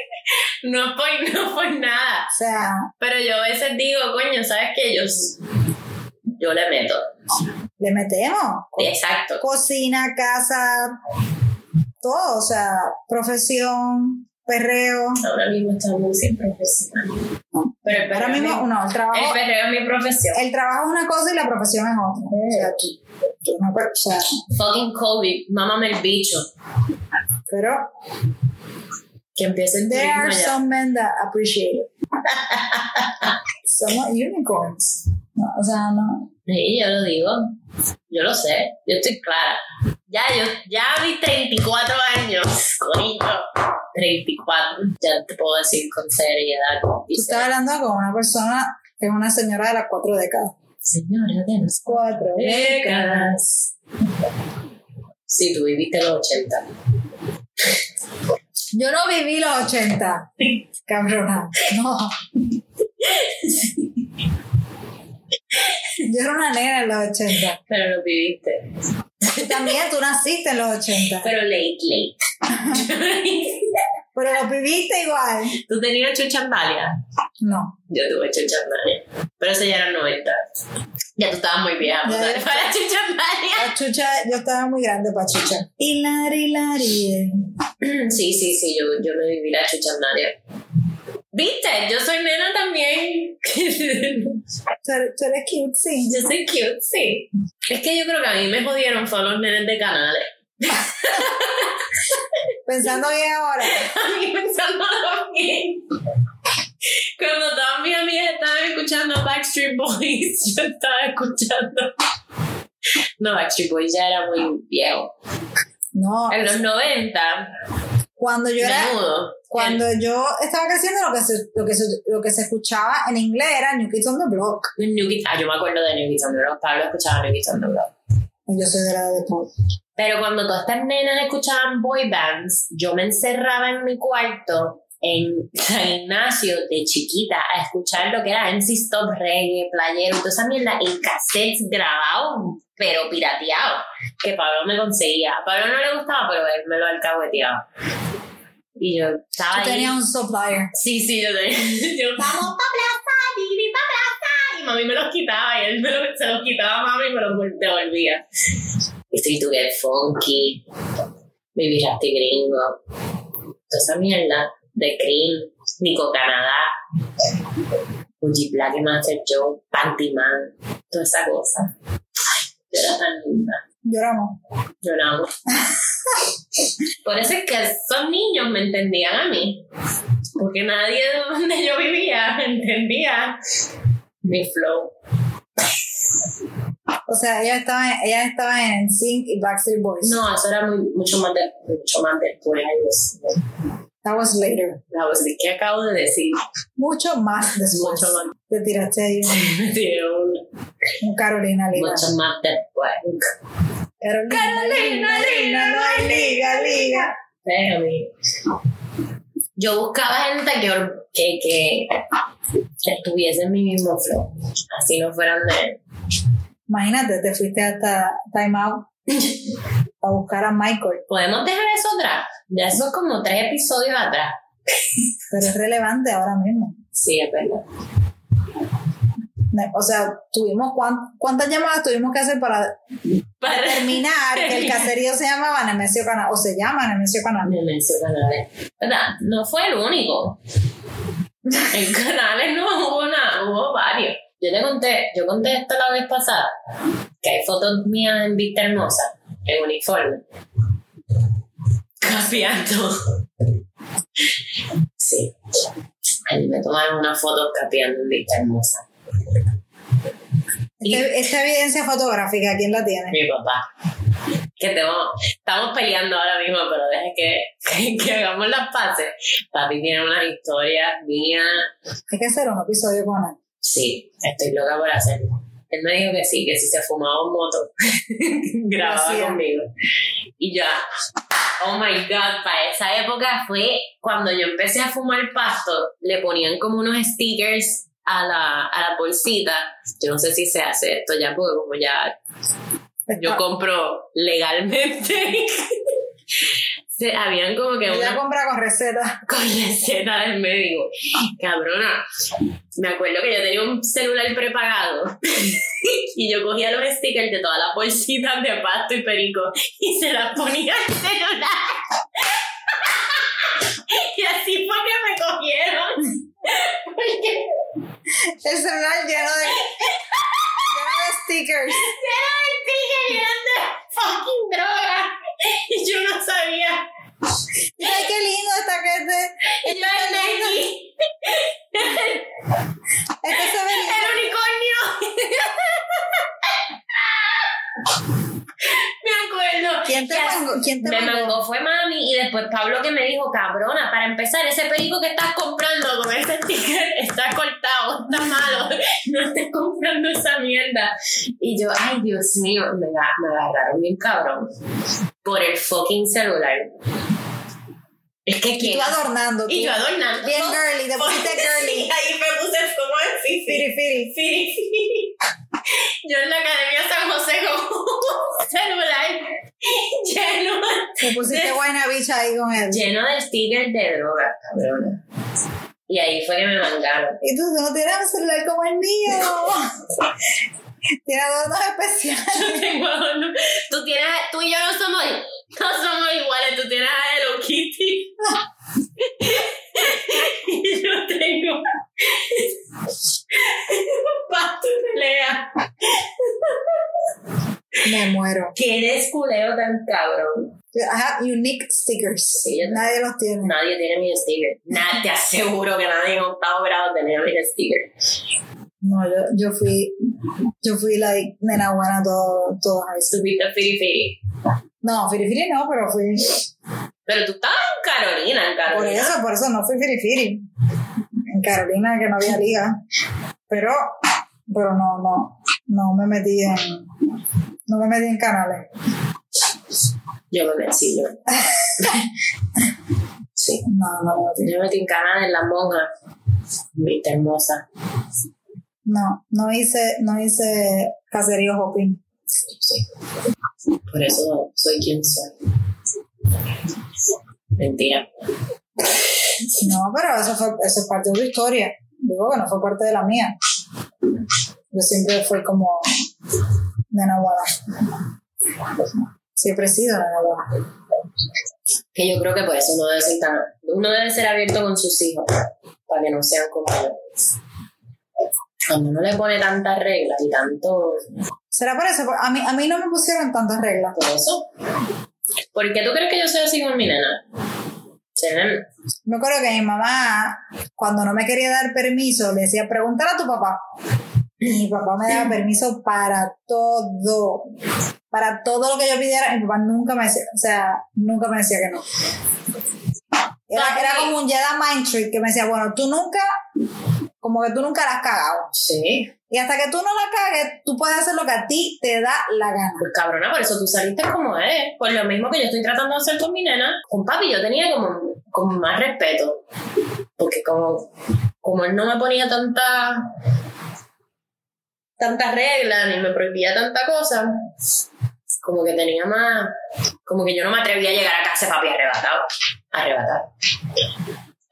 No es por, no por nada. O sea, Pero yo a veces digo, coño, ¿sabes qué? Yo, yo le meto. Le metemos. Exacto. Cocina, casa, todo. O sea, profesión, perreo. Ahora mismo estamos sin profesional. Pero el Ahora mismo, mi- no, el trabajo, el perreo es mi profesión. el trabajo es una cosa y la profesión es otra. O sea, no o sea, Fucking COVID, mámame el bicho. pero Que empiece el there are some men that appreciate it. Somos unicorns. No, o sea, no. Sí, yo lo digo. Yo lo sé. Yo estoy clara. Ya, yo, ya a mis 34 años, conito. 34. Ya te puedo decir con seriedad. Tú estás hablando con una persona que es una señora de las cuatro décadas. Señora de las Cuatro décadas. Sí, tú viviste los 80. Yo no viví los 80. Cabrona. No. Yo era una nena en los 80. Pero lo viviste. También, tú naciste en los 80. Pero late, late. Pero lo viviste igual. ¿Tú tenías chuchandalia? No. Yo tuve chuchandalia. Pero eso ya era 90. Ya tú estabas muy Ya, para para chuchandalia. La chucha, yo estaba muy grande para chucha. Hilari, hilari. Sí, sí, sí, yo, yo me viví la chuchandalia. ¿Viste? Yo soy nena también. Tú eres, tú eres cute, sí. yo soy cute, sí. Es que yo creo que a mí me jodieron fue los nenes de canales. Pensando bien ahora. A mí pensándolo bien. Cuando todas mis amigas estaban escuchando Backstreet Boys, yo estaba escuchando. No, Backstreet Boys ya era muy viejo. No. En los 90, Cuando yo era, Menudo. cuando yo estaba creciendo, lo que se, lo que se, lo que se escuchaba en inglés era New Kids on the Block. New Kids- ah, yo me acuerdo de New Kids on the Block. Pablo escuchaba New Kids on the Block. Yo soy de la de pop. Pero cuando todas estas nenas escuchaban boy bands, yo me encerraba en mi cuarto en San Ignacio de chiquita a escuchar lo que era MC Stop Reggae, Playero, toda esa mierda en cassettes grabados, pero pirateados, que Pablo me conseguía. A Pablo no le gustaba, pero él me lo alcahueteaba. Y yo estaba Yo ahí. tenía un supplier. Sí, sí, yo tenía. Yo, vamos pa' plaza, Didi, pa' plaza. Y mami me los quitaba y él me lo- se los quitaba a mami y me los devolvía. Street to Get Funky, Baby Rasty Gringo, toda esa mierda de Cream, Nico Canadá, Uji Black y Master Joe, Panty Man, toda esa cosa. Yo era tan linda. Lloramos. Lloramos. Por eso es que esos niños me entendían a mí. Porque nadie de donde yo vivía entendía mi flow. O sea, ella estaba, ella estaba en Sync y Backstreet Boys. No, eso era muy, mucho más de, mucho más después. That was later. That was the que acabo de decir. Mucho más después. Mucho más. Te tiraste ahí un, un- un Carolina Liga. mucho más después. Carolina, Carolina Liga, no hay liga, liga. Déjame. Yo buscaba gente que, que, que, que estuviese en mi mismo flow. Así no fueran de Imagínate, te fuiste hasta Time Out a buscar a Michael. ¿Podemos dejar eso atrás? Ya eso es como tres episodios atrás. Pero es relevante ahora mismo. Sí, es verdad. O sea, tuvimos cuán- cuántas llamadas tuvimos que hacer para Para terminar que el caserío se llamaba Nemesio Canal o se llama Nemesio Canal. Me mencionan ¿Verdad? No fue el único. En canales no hubo nada, hubo varios. Yo te conté, yo conté esto la vez pasada, que hay fotos mías en Vista Hermosa, en uniforme. Capeando. Sí. Ahí me tomaron una foto capeando en Vista Hermosa. Y- esta evidencia fotográfica, ¿quién la tiene? mi papá. Que tengo, estamos peleando ahora mismo, pero deje que, que, que hagamos las paces. Papi tiene unas historias mías. Hay que hacer un episodio con él. Sí, estoy loca por hacerlo. Él me dijo que sí, que si se fumaba un moto, grababa conmigo. Y ya, oh my god, para esa época fue cuando yo empecé a fumar pasto, le ponían como unos stickers a la, a la bolsita. Yo no sé si se hace esto ya, porque como ya yo compro legalmente. Se, habían como que una compra con receta. con receta del médico. Cabrona, me acuerdo que yo tenía un celular prepagado y yo cogía los stickers de todas las bolsitas de pasto y perico y se las ponía al celular. y así fue que me cogieron. Porque El celular lleno de, lleno de stickers. eran stickers y eran de fucking droga. Y yo no sabía. Ay, qué lindo está que este. Nike, Este se ve lindo. el unicornio. Me acuerdo. ¿Quién te mangó? ¿Quién te Me mangó? mangó fue mami y después Pablo que me dijo, cabrona, para empezar, ese perico que estás comprando con ese sticker está cortado, está malo, no estés comprando esa mierda. Y yo, ay Dios mío, me, me agarraron bien cabrón por el fucking celular. Es que Y tú adornando. y tú. yo adornando. Bien girly, te pusiste girly. Sí, ahí me puse como en fifi. Firi, firi. Sí, sí. Yo en la Academia San José con un celular lleno, Te pusiste guayna bicha ahí con él. lleno de stickers de droga, cabrona. Y ahí fue que me mangaron. Y tú no tienes un celular como el mío. Tiene adornos especiales. Yo tengo adorno. tú, tienes, tú y yo no somos, no somos iguales. Tú tienes a Hello Kitty. y yo tengo pasto y pelea. Me muero. ¿Qué desculeo tan cabrón? I have unique stickers. Sí, Nadie los tiene. Nadie tiene mi sticker. Nada, te aseguro que nadie en octavo grado tenía mi sticker. No, yo, yo fui, yo fui like nena buena todo, todo high school. Firi. No, Firi Firi no, pero fui. Pero tú estabas en Carolina, en Por Carolina. eso, por eso no fui firifiri. En Carolina que no había liga. Pero, pero no, no, no me metí en, no me metí en canales. Yo me metí, yo. sí. No, no metí. Yo me metí en Canadá en la monja. Viste hermosa. No, no hice, no hice caserío hopping. Por eso soy quien soy. Mentira. No, pero eso fue, eso es parte de tu historia. Digo que no fue parte de la mía. Yo siempre fui como nena buena. Siempre he sido nena buena. Que yo creo que por eso uno debe ser tan. Uno debe ser abierto con sus hijos. Para que no sean como yo. Cuando uno le pone tantas reglas y tanto. ¿Será por eso? A mí, a mí no me pusieron tantas reglas. Por eso. ¿Por qué tú crees que yo soy así con mi nena? Serena. Me acuerdo que mi mamá, cuando no me quería dar permiso, le decía, pregúntale a tu papá. Y mi papá me daba permiso para todo. Para todo lo que yo pidiera, mi papá nunca me decía, o sea, nunca me decía que no. Era, era como un Jedi Mind Trick que me decía, bueno, tú nunca, como que tú nunca la has cagado. Sí. Y hasta que tú no la cagues, tú puedes hacer lo que a ti te da la gana. Pues cabrona, por eso tú saliste como es. Pues lo mismo que yo estoy tratando de hacer con mi nena. Con papi yo tenía como, como más respeto. Porque como, como él no me ponía tanta tantas reglas ni me prohibía tanta cosa, como que tenía más, como que yo no me atrevía a llegar a casa de papi arrebatado, arrebatado.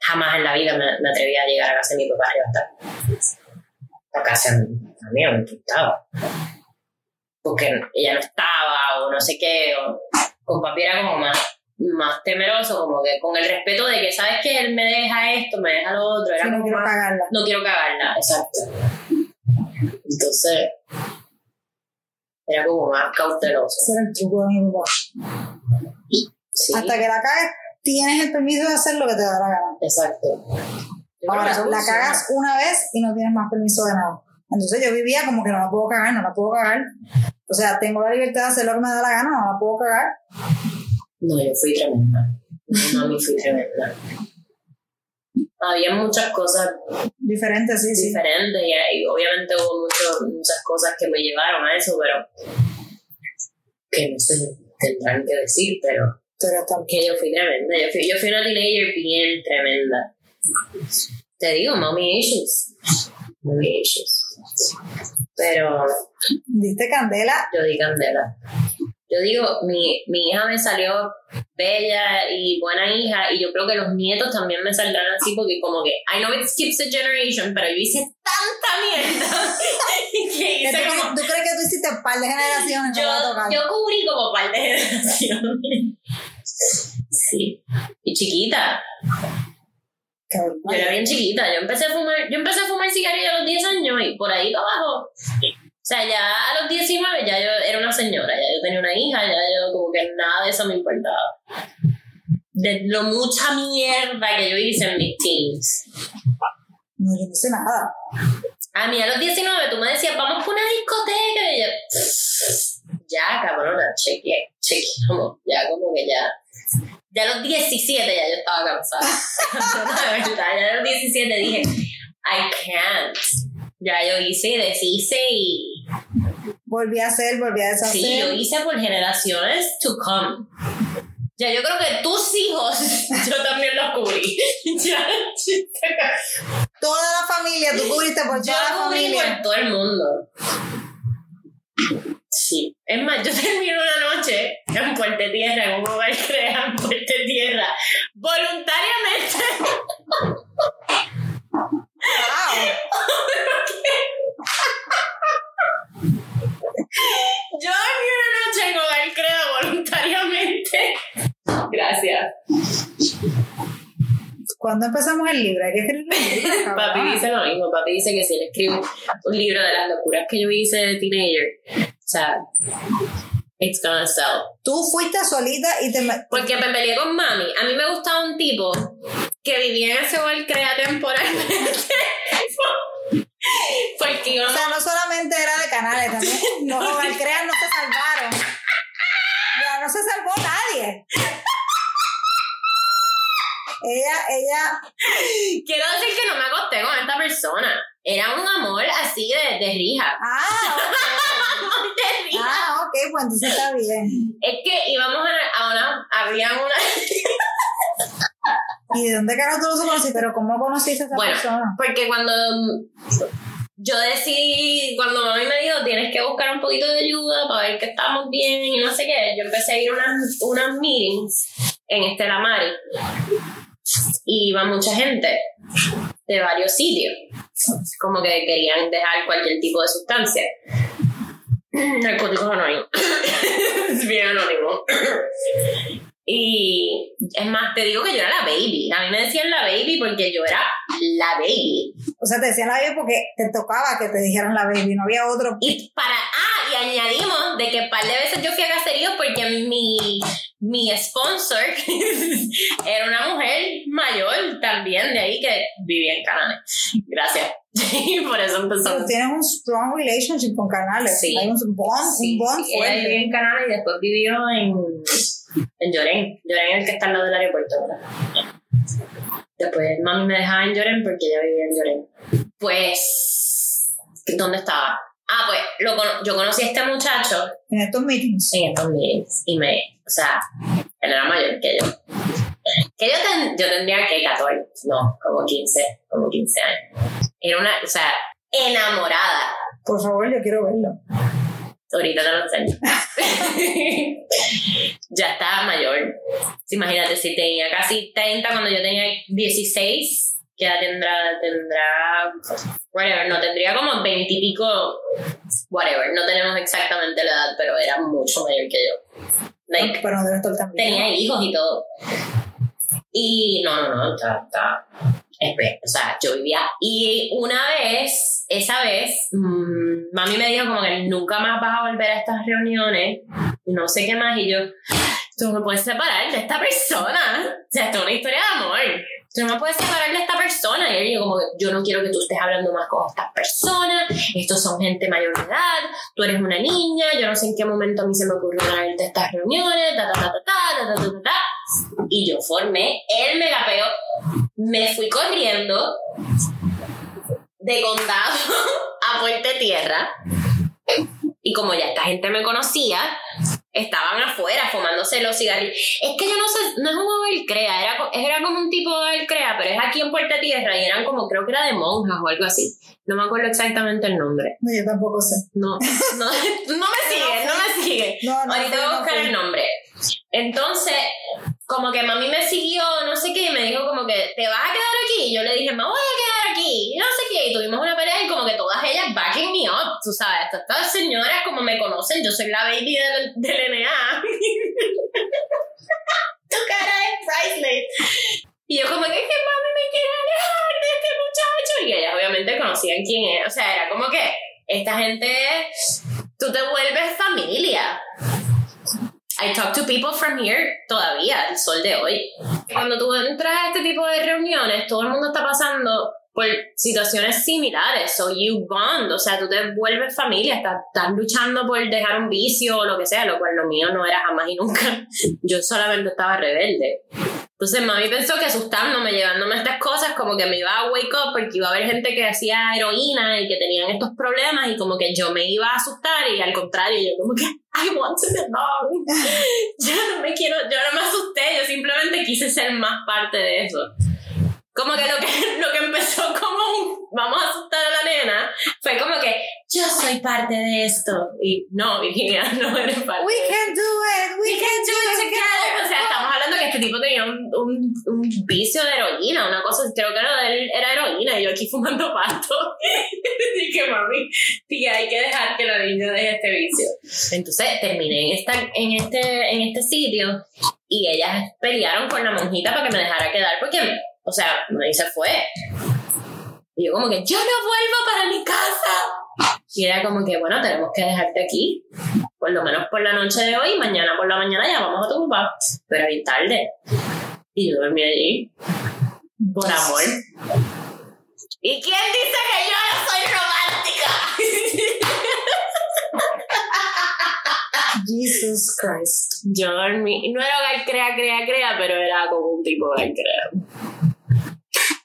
Jamás en la vida me, me atrevía a llegar a casa de mi papá arrebatado. A casa mí no me importaba. Porque ella no estaba o no sé qué, o con papi era como más, más temeroso, como que con el respeto de que, ¿sabes que Él me deja esto, me deja lo otro, era Si no quiero más- cagarla. no quiero cagarla, exacto. Entonces, era como más cauteloso. Ese era el truco de mi. Sí, Hasta que la cagues, tienes el permiso de hacer lo que te da la gana. exacto. Ahora, la cagas una vez y no tienes más permiso de nada. Entonces yo vivía como que no la puedo cagar, no la puedo cagar. O sea, tengo la libertad de hacer lo que me da la gana, no la puedo cagar. No, yo fui tremenda. No, mami, fui tremenda. Había muchas cosas Diferente, sí, sí. diferentes y, y obviamente hubo mucho- muchas cosas que me llevaron a eso, pero que no se tendrán que decir, pero Pero que yo fui tremenda. Yo fui, yo fui una teenager bien tremenda. Te digo, mommy issues. Mommy issues. Pero Diste candela. yo di candela. Yo digo, mi, mi hija me salió bella y buena hija, y yo creo que los nietos también me saldrán así, porque como que, I know it skips a generation, pero yo hice tanta mierda que hice tú, como. tú crees que tú hiciste un par de generaciones? Yo, yo cubrí como par de generaciones. Sí. Y chiquita. Cabrón. Yo era bien chiquita. Yo empecé a fumar, yo empecé a fumar cigarrillo a los 10 años y por ahí para abajo. O sea, ya a los 19 ya yo era una señora, ya yo tenía una hija, ya yo como que nada de eso me importaba. De lo mucha mierda que yo hice en mis teens. No, yo no sé nada. A mí a los 19 tú me decías, vamos por una discoteca. Y yo, ya, cabrona, cheque, cheque, como, ya, como que ya. Ya a los 17 ya yo estaba cansada. de verdad, ya a los 17 dije, I can't. Ya yo hice y deshice y Volví a hacer, volví a deshacer. sí, yo hice por generaciones to come. Ya yo creo que tus hijos, yo también los cubrí. ya, Toda la familia, tú cubriste por Yo toda la cubrí familia. por todo el mundo. Sí. Es más, yo terminé una noche en Puerto Tierra, en un hogar crea en Puerto Tierra, voluntariamente. Wow. Yo dormí una noche en hogar crea voluntariamente. Gracias. ¿Cuándo empezamos el libro? Hay que escribir un libro. Papi dice lo mismo. Papi dice que si él escribe un libro de las locuras que yo hice de teenager, o sea, it's gonna sell. Tú fuiste solita y te... Porque me peleé con mami. A mí me gustaba un tipo que vivía en ese hogar crea temporalmente. Porque O sea, no solamente era de canales, también los Ovalcreas no se salvaron. Ya no se salvó nadie. ella, ella. Quiero decir que no me acosté con esta persona. Era un amor así de, de rija. Ah, ok. Ah, ok, pues entonces está bien. Es que íbamos a, a una. Había una. ¿Y de dónde carajo tú los conociste? Pero ¿cómo conociste a esa Bueno, persona? Porque cuando yo decidí, cuando mami me dijo, tienes que buscar un poquito de ayuda para ver que estamos bien y no sé qué, yo empecé a ir a unas, unas meetings en Estela Mari. Y iba mucha gente de varios sitios, como que querían dejar cualquier tipo de sustancia. Narcóticos anónimos. Es bien anónimo. Y es más, te digo que yo era la baby. A mí me decían la baby porque yo era la baby. O sea, te decían la baby porque te tocaba que te dijeran la baby, no había otro. Y para, ah, y añadimos de que un par de veces yo fui a caserío porque mi, mi sponsor era una mujer mayor también de ahí que vivía en Canadá. Gracias. Y por eso empezamos. tienes un strong relationship con canales. Sí. Hay un bond, Sí, un bond sí, ella fuerte. en Canadá y después vivió en, en Llorén. Llorén es el que está al lado del aeropuerto. ¿verdad? Después mami me dejaba en Llorén porque ella vivía en Llorén. Pues, ¿dónde estaba? Ah, pues lo cono- yo conocí a este muchacho En estos meetings. en estos meetings y me, o sea, él era mayor que yo. Que yo, ten- yo tendría que 14, no, como 15, como 15 años. Era una, o sea, enamorada. Por favor, yo quiero verlo. Ahorita te lo enseño. ya estaba mayor. Imagínate, si tenía casi 30 cuando yo tenía 16, que ya tendrá, tendrá, whatever, no, tendría como 20 y pico, whatever, no tenemos exactamente la edad, pero era mucho mayor que yo. Like, Pero no tenía hijos y todo. Y no, no, no, está, está. O sea, yo vivía. Y una vez, esa vez, mm, mami me dijo como que nunca más vas a volver a estas reuniones. No sé qué más. Y yo, tú me puedes separar de esta persona. O sea, esto es una historia de amor. Tú no me puedes separar de esta persona. Y yo como que yo no quiero que tú estés hablando más con estas personas. Estos son gente mayor de edad. Tú eres una niña. Yo no sé en qué momento a mí se me ocurrió traerte estas reuniones. Ta, ta, ta, ta, ta, ta, ta, ta, ta. Y yo formé el megapeo. Me fui corriendo de condado a Puerto Tierra. Y como ya esta gente me conocía, estaban afuera fumándose los cigarrillos. Es que yo no sé, no es un Overcrea, era, era como un tipo de Overcrea, pero es aquí en Puerto Tierra y eran como, creo que era de monjas o algo así. No me acuerdo exactamente el nombre. No, yo tampoco sé. No, no, no me sigue, no me sigue. No, no, Ahorita voy a buscar el nombre. Entonces, como que mami me siguió, no sé qué, y me dijo como que, ¿te vas a quedar aquí? Y yo le dije, me voy a quedar aquí, no sé qué, y tuvimos una pelea y como que todas ellas backing me up, tú sabes, estas, señoras como me conocen, yo soy la baby del, del NA. tu cara es priceless. Y yo como que, que mami me quiere alejar de este muchacho, y ellas obviamente conocían quién era, o sea, era como que, esta gente, tú te vuelves familia. I talk to people from here todavía, el sol de hoy. Cuando tú entras a este tipo de reuniones, todo el mundo está pasando por situaciones similares, so you bond, o sea, tú te vuelves familia, estás, estás luchando por dejar un vicio o lo que sea, lo cual lo mío no era jamás y nunca. Yo solamente estaba rebelde. Entonces mami pensó que asustándome, llevándome estas cosas, como que me iba a wake up porque iba a haber gente que hacía heroína y que tenían estos problemas y como que yo me iba a asustar y al contrario, yo como que, I want to belong. yo no me quiero, yo no me asusté, yo simplemente quise ser más parte de eso. Como que lo que, lo que empezó como un, vamos a asustar a la nena, fue como que, yo soy parte de esto. Y no, Virginia, no eres parte We can do it, we, We can do it together. O sea, estamos hablando que este tipo tenía un, un, vicio de heroína, una cosa, creo que él era heroína y yo aquí fumando pasto. y que mami, tía, hay que dejar que la niña deje este vicio. Entonces terminé en, esta, en, este, en este sitio y ellas pelearon con la monjita para que me dejara quedar porque, o sea, me se fue. Y yo como que, yo no vuelvo para mi casa. Y era como que, bueno, tenemos que dejarte aquí por lo menos por la noche de hoy, mañana por la mañana ya vamos a tu papá, pero bien tarde. Y yo dormí allí, por amor. ¿Y quién dice que yo no soy romántica? Jesus Christ. Yo dormí, no era hogar crea, crea, crea, pero era como un tipo hogar crea.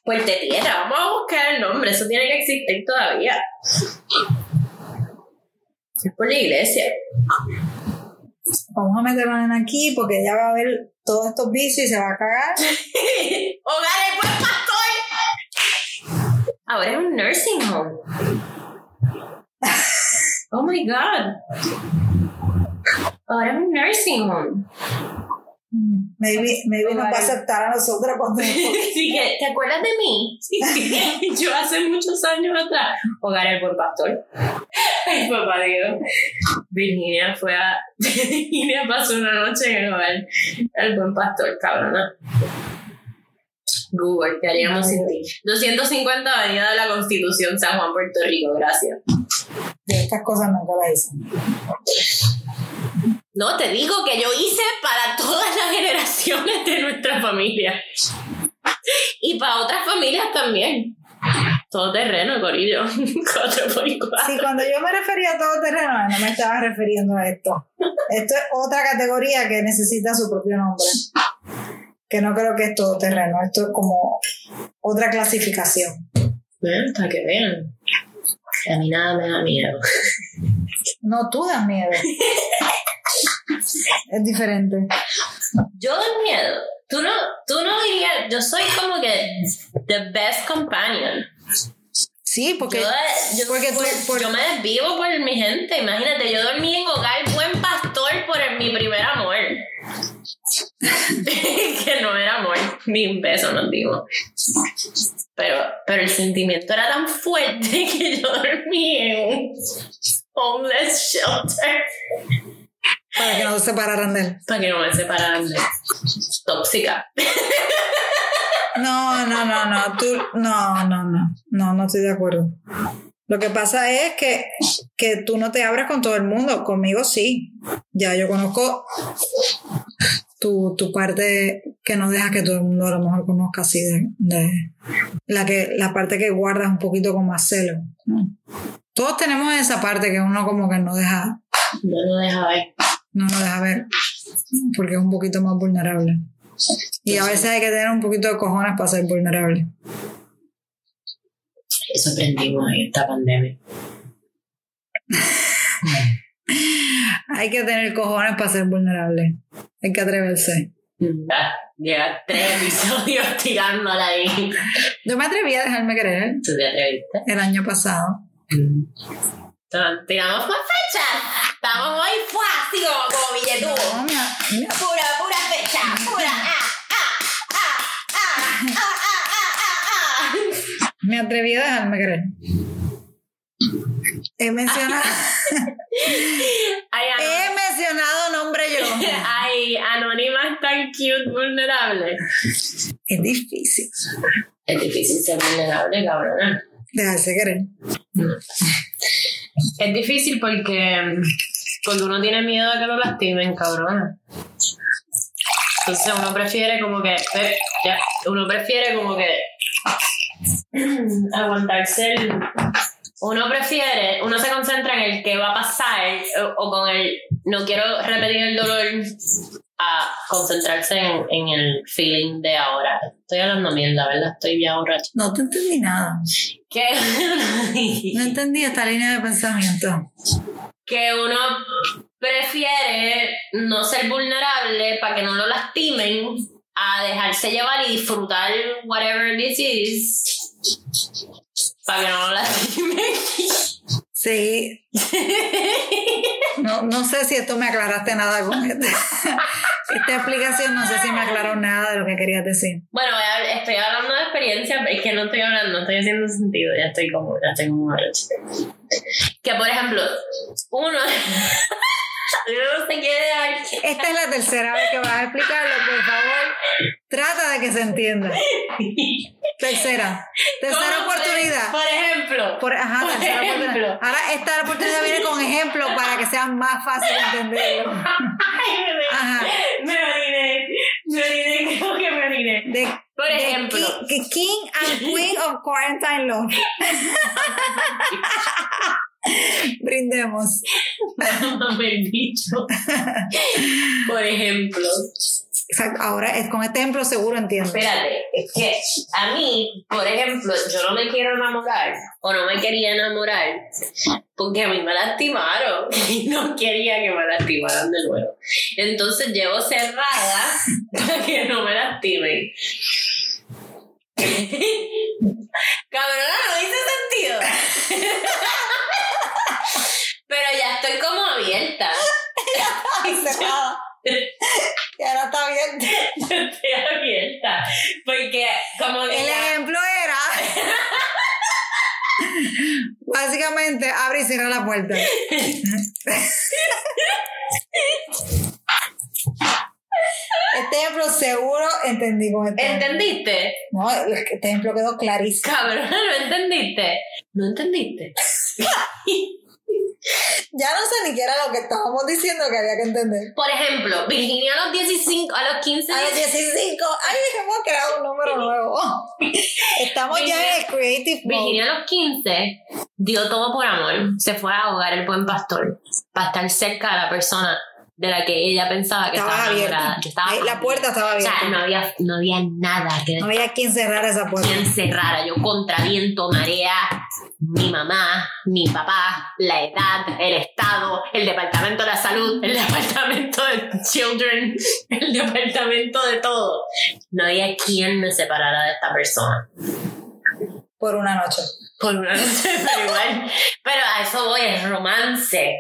Puerta Tierra, vamos a buscar el nombre, eso tiene que existir todavía. Es por la iglesia. Vamos a meterlo en aquí porque ella va a ver todos estos vicios y se va a cagar. ¡Hogar buen pastor! Ahora es un nursing home. Oh my god. Ahora es un nursing home. Maybe, maybe nos va a aceptar a nosotros cuando Así que, ¿te acuerdas de mí? Yo hace muchos años atrás. Hogar el buen pastor. Ay, papá Dios. Virginia fue a. Virginia pasó una noche en el hogar el buen pastor, cabrona. Google, ¿qué haríamos sin ti? 250 Avenida de la Constitución, San Juan, Puerto Rico, gracias. de estas cosas nunca las hice. No, te digo que yo hice para todas las generaciones de nuestra familia. Y para otras familias también. Todo terreno, corillo. Cuatro por cuatro. Sí, cuando yo me refería a todo terreno, no me estaba refiriendo a esto. Esto es otra categoría que necesita su propio nombre. Que no creo que es todo terreno. Esto es como otra clasificación. Que vean. A mí nada me da miedo. No, tú das miedo. Es diferente. Yo doy miedo. Tú no, tú no dirías, yo soy como que the best companion. Sí, porque, yo, yo, porque tú, por- yo me desvivo por mi gente. Imagínate, yo dormí en hogar buen pastor por el- mi primer amor. que no era amor, ni un beso nos dimos. Pero, pero el sentimiento era tan fuerte que yo dormí en un homeless shelter para que no se separaran de él. para que no me separaran de tóxica. No, no, no, no. Tú, no, no, no. No, no estoy de acuerdo. Lo que pasa es que, que tú no te abres con todo el mundo. Conmigo sí. Ya yo conozco tu, tu parte que no dejas que todo el mundo a lo mejor conozca así de, de- la que la parte que guardas un poquito con más celo. ¿no? Todos tenemos esa parte que uno como que no deja, No lo deja ver. No nos deja ver porque es un poquito más vulnerable. Y a veces hay que tener un poquito de cojones para ser vulnerable. Eso aprendimos en esta pandemia. Hay que tener cojones para ser vulnerable. Hay que atreverse. Llevas tres episodios tirándola ahí. Yo me atreví a dejarme querer ¿Tú te atreviste? el año pasado. Entonces, Tiramos más fechas. Estamos hoy fue así como, como billetú. No, mira, mira, Pura, pura fecha. Pura. Ah, ah, ah, ah, ah, ah, ah, ah. me atreví a dejarme querer. He mencionado, Ay, he mencionado nombre yo. Ay, Anónima es tan cute, vulnerable. Es difícil Es difícil ser vulnerable, cabrón. dejarse querer. Es difícil porque cuando uno tiene miedo a que lo lastimen, cabrón. Entonces uno prefiere como que, eh, uno prefiere como que aguantarse el, uno prefiere, uno se concentra en el que va a pasar o con el no quiero repetir el dolor a concentrarse en, en el feeling de ahora. Estoy hablando mierda, ¿verdad? Estoy ya borracha. No te entendí nada. ¿Qué? No entendí esta línea de pensamiento. que uno prefiere no ser vulnerable para que no lo lastimen a dejarse llevar y disfrutar whatever this is para que no lo lastimen. Sí. No, no sé si esto me aclaraste nada con esta, esta explicación. No sé si me aclaró nada de lo que querías decir. Bueno, estoy hablando de experiencia, es que no estoy hablando, no estoy haciendo sentido, ya estoy como, ya estoy como. Que por ejemplo, uno, uno se quiere dar Esta es la tercera vez que vas a explicarlo, por favor. Trata de que se entienda. Tercera. Tercera ¿Cómo se- oportunidad. Por ejemplo, Por, ajá, Por tercera ejemplo. oportunidad. Ahora esta oportunidad viene con ejemplos para que sea más fácil entenderlo. Ay, me, Ajá. me oriné, me oriné, creo que me oriné. De, Por de ejemplo. Ki- que King and Queen of Quarantine Love. Brindemos. Mame el bicho. Por ejemplo. Exacto, ahora es con este ejemplo seguro entiendo. Espérate, es que a mí, por ejemplo, yo no me quiero enamorar o no me quería enamorar porque a mí me lastimaron y no quería que me lastimaran de nuevo. Entonces llevo cerrada para que no me lastimen. Cabrona, no dice sentido. Pero ya estoy como abierta. Cerrada. Y ahora está abierta. Yo estoy abierta. Porque como que El ya- ejemplo era básicamente abre y cierra la puerta. Este ejemplo seguro entendí con este. ¿Entendiste? No, este ejemplo quedó clarísimo. Cabrón, ¿no entendiste? ¿No entendiste? Ya no sé ni qué era lo que estábamos diciendo que había que entender. Por ejemplo, Virginia a los 15, a los 15 A los 15, ay, hemos creado un número nuevo. Estamos ya en el creative mode. Virginia a los 15 dio todo por amor. Se fue a ahogar el buen pastor para estar cerca de la persona de la que ella pensaba que Estaba estaba, abierta. Yo estaba la puerta estaba O abierta. sea, no había, no había nada que No había quien cerrar esa puerta. quien cerrara. Yo contra viento, marea, mi mamá, mi papá, la edad, el Estado, el Departamento de la Salud, el Departamento de Children, el Departamento de todo. No había quien me separara de esta persona. Por una noche. Por una noche, pero igual. Pero a eso voy, es romance.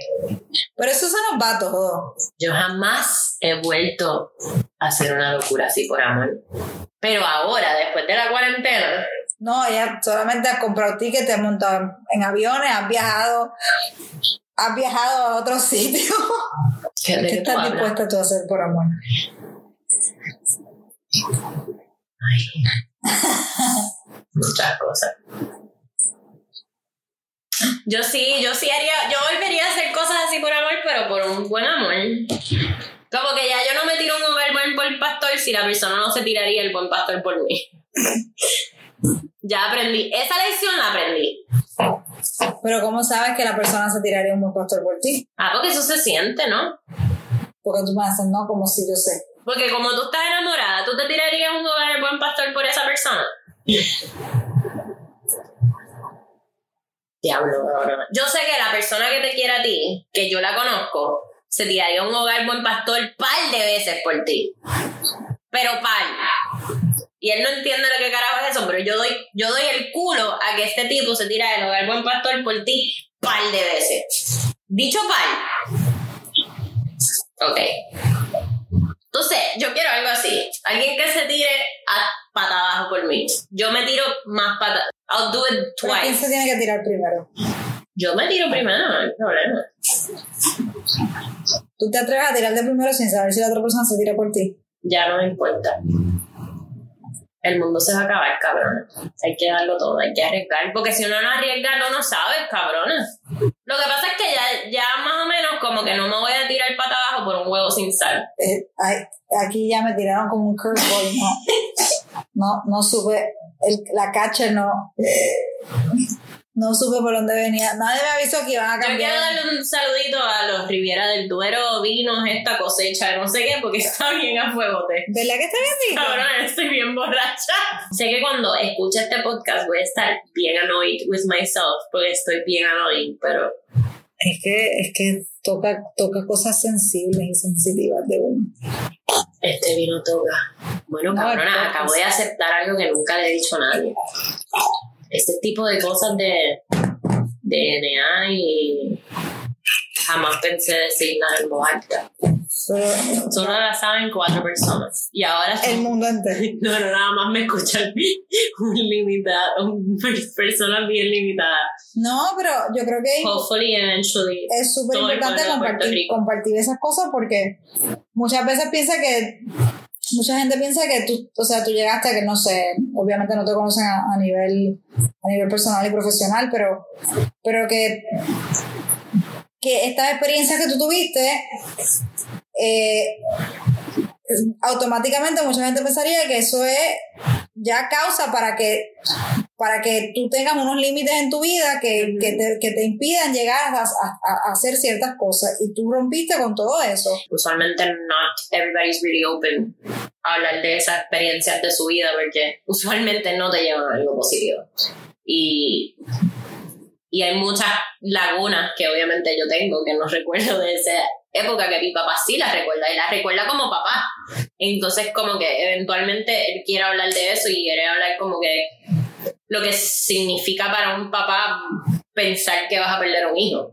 Pero eso se nos va todo. Yo jamás he vuelto a hacer una locura así por amor. Pero ahora, después de la cuarentena, No, ella solamente has comprado tickets, te has montado en aviones, has viajado, has viajado a otros sitios. ¿qué, ¿Qué estás dispuesta tú a hacer por amor? Muchas cosas. Yo sí, yo sí haría, yo volvería a hacer cosas así por amor, pero por un buen amor. Como que ya yo no me tiro un Uber buen por el pastor si la persona no se tiraría el buen pastor por mí. ya aprendí, esa lección la aprendí. Pero ¿cómo sabes que la persona se tiraría un buen pastor por ti? Ah, porque eso se siente, ¿no? Porque tú me haces, no, como si yo sé. Porque como tú estás enamorada, ¿tú te tirarías un buen pastor por esa persona? Diablo. Yo sé que la persona que te quiere a ti, que yo la conozco, se tiraría un hogar buen pastor par de veces por ti. Pero par. Y él no entiende lo que carajo es eso, pero yo doy, yo doy el culo a que este tipo se tira el hogar buen pastor por ti par de veces. Dicho par. Ok. Entonces, yo quiero algo así. Alguien que se tire a pata abajo por mí. Yo me tiro más pata. I'll do it Pero ¿quién se twice. tiene que tirar primero? Yo me tiro primero, no hay problema. Tú te atreves a tirarte primero sin saber si la otra persona se tira por ti. Ya no me importa. El mundo se va a acabar, cabrón. Hay que darlo todo, hay que arriesgar. Porque si uno no arriesga, no no sabes, cabrones. Lo que pasa es que ya, ya más o menos como que no me voy a tirar pata abajo por un huevo sin sal. Eh, ay, aquí ya me tiraron como un curveball, no. No, no supe, el, la catcher no. No supe por dónde venía. Nadie me avisó que iban a Yo quiero cambiar. darle un saludito a los Riviera del Duero, vinos, esta cosecha, no sé qué, porque está bien a fuego. Te. ¿Verdad que está bien? Cabrón, estoy bien borracha. Sé que cuando escuche este podcast voy a estar bien annoyed with myself, porque estoy bien annoyed, pero Es que, es que toca, toca cosas sensibles y sensitivas de uno. este vino toca. Bueno, No, cabrona, acabo de aceptar algo que nunca le he dicho a nadie. Este tipo de cosas de DNA y jamás pensé decirla en voz alta. Pero Solo la saben cuatro personas. Y ahora el mundo entero. No, no, nada más me escuchan un limitado, un personas bien limitadas. No, pero yo creo que Hopefully, eventually. es súper importante compartir, compartir esas cosas porque muchas veces piensa que mucha gente piensa que tú, o sea, tú llegaste a que no sé, obviamente no te conocen a, nivel a nivel personal y profesional, pero pero que que estas experiencias que tú tuviste eh, automáticamente mucha gente pensaría que eso es ya causa para que para que tú tengas unos límites en tu vida que, que, te, que te impidan llegar a, a, a, hacer ciertas cosas y tú rompiste con todo eso. Usualmente not everybody's really open a hablar de esas experiencias de su vida porque usualmente no te llevan a algo positivo. Y y hay muchas lagunas que obviamente yo tengo que no recuerdo de esa época que mi papá sí las recuerda y las recuerda como papá. Entonces como que eventualmente él quiere hablar de eso y quiere hablar como que lo que significa para un papá pensar que vas a perder a un hijo.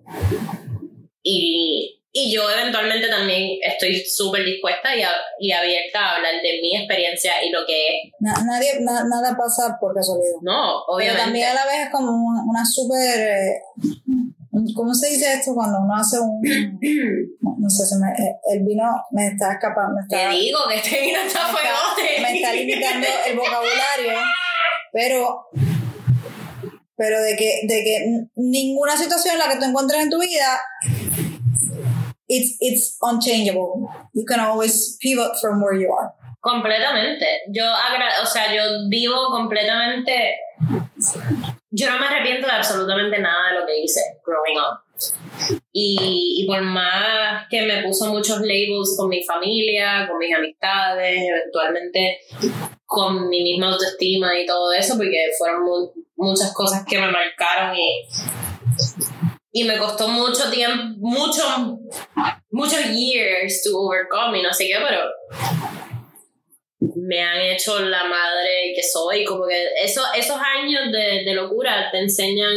Y y yo eventualmente también estoy súper dispuesta y, y, abierta a hablar de mi experiencia y lo que es. nadie, nada pasa por casualidad. No, obviamente. Pero también a la vez es como una, súper... Eh, ¿Cómo se dice esto cuando uno hace un... No, sé, se me, eh, el vino me está escapando. Me Te digo que este vino está fuegote. Me está limitando el vocabulario, pero pero de que, de que ninguna situación en la que tú encuentres en tu vida it's, it's unchangeable. You can always pivot from where you are. Completamente. Yo, o sea, yo vivo completamente. Yo no me arrepiento de absolutamente nada de lo que hice growing up. Y, y, por más que me puso muchos labels con mi familia, con mis amistades, eventualmente con mi misma autoestima y todo eso, porque fueron muchas cosas que me marcaron y y me costó mucho tiempo, mucho, muchos years to overcome y no sé qué, pero me han hecho la madre que soy. Como que eso, esos años de, de locura te enseñan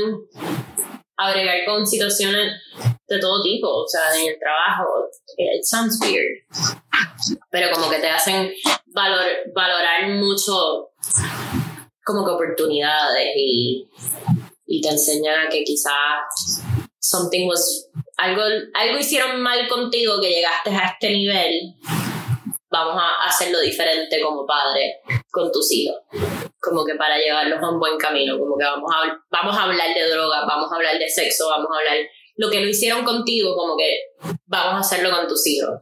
a con situaciones de todo tipo, o sea, en el trabajo. It sounds weird. Pero como que te hacen valor, valorar mucho como que oportunidades y, y te enseñan que quizás something was algo algo hicieron mal contigo que llegaste a este nivel vamos a hacerlo diferente como padre con tus hijos como que para llevarlos a un buen camino como que vamos a vamos a hablar de droga vamos a hablar de sexo vamos a hablar lo que lo hicieron contigo como que vamos a hacerlo con tus hijos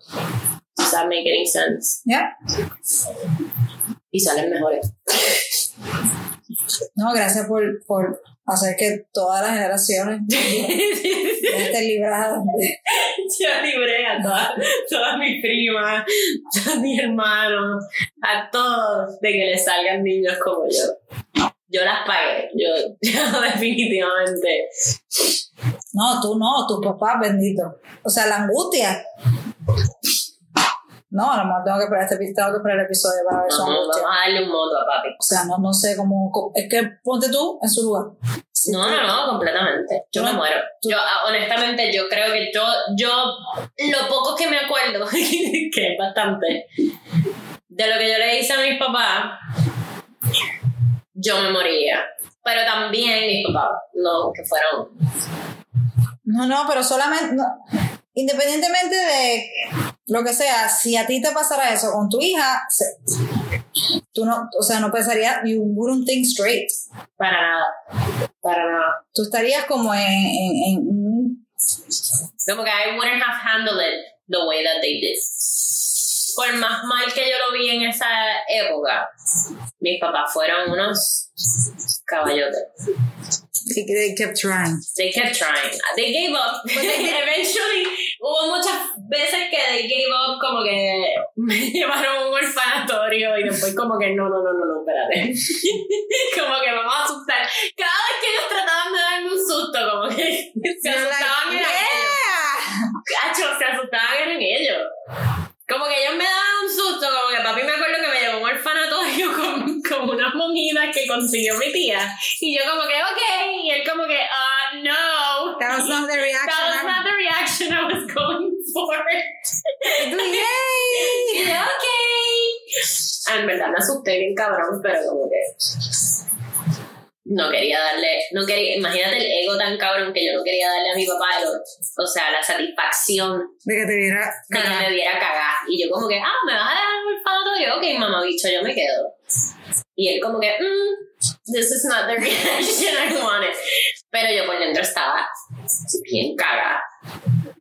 Does that make any sense? Yeah. Y salen mejores. No, gracias por, por hacer que todas las generaciones estén libradas. Yo libré a todas, todas mis primas, a mis hermanos, a todos de que les salgan niños como yo. Yo las pagué, yo, yo definitivamente. No, tú no, tus papás, bendito. O sea, la angustia no, a lo mejor tengo que esperar este que esperar el episodio para ver eso. No, vamos a darle un modo a papi. O sea, no, no sé cómo. Es que ponte tú en su lugar. no, no, no, completamente. Yo me muero. Yo, ah, honestamente, yo creo que yo, yo, lo poco que me acuerdo, que es bastante, de lo que yo le hice a mis papás, yo me moriría. Pero también mis papás, no, que fueron. No, no, pero solamente. No independientemente de lo que sea, si a ti te pasara eso con tu hija, tú no, o sea, no pensarías, you wouldn't think straight. Para nada, para nada. Tú estarías como en, en, en como que I wouldn't have handled it the way that they did. Por más mal que yo lo vi en esa época, mis papás fueron unos caballotes. They, kept trying. They kept trying. They gave up, but they eventually hubo muchas veces que they gave up, como que me llevaron a un orfanatorio y después como que no, no, no, no, no, espérate. como que vamos a asustar. Cada vez que ellos trataban de darme un susto, como que se asustaban like, en yeah. ellos. se asustaban en ellos. Como que ellos me daban un susto, como que papi me acuerdo que me con, con unas monjitas que consiguió mi tía. Y yo como que, ok. Y él como que, uh, no. That was not the reaction. That was not the reaction I was going for. Yay! y yo, ok. En verdad me asusté bien cabrón, pero como que no quería darle, no quería, imagínate el ego tan cabrón que yo no quería darle a mi papá, o sea, la satisfacción de que te viera de que me viera cagar. Y yo como que, ah, me vas a dejar un yo, ok, mamá bicho, yo me quedo. Y él como que, mm, this is not the reaction I wanted. Pero yo por dentro estaba bien cagada.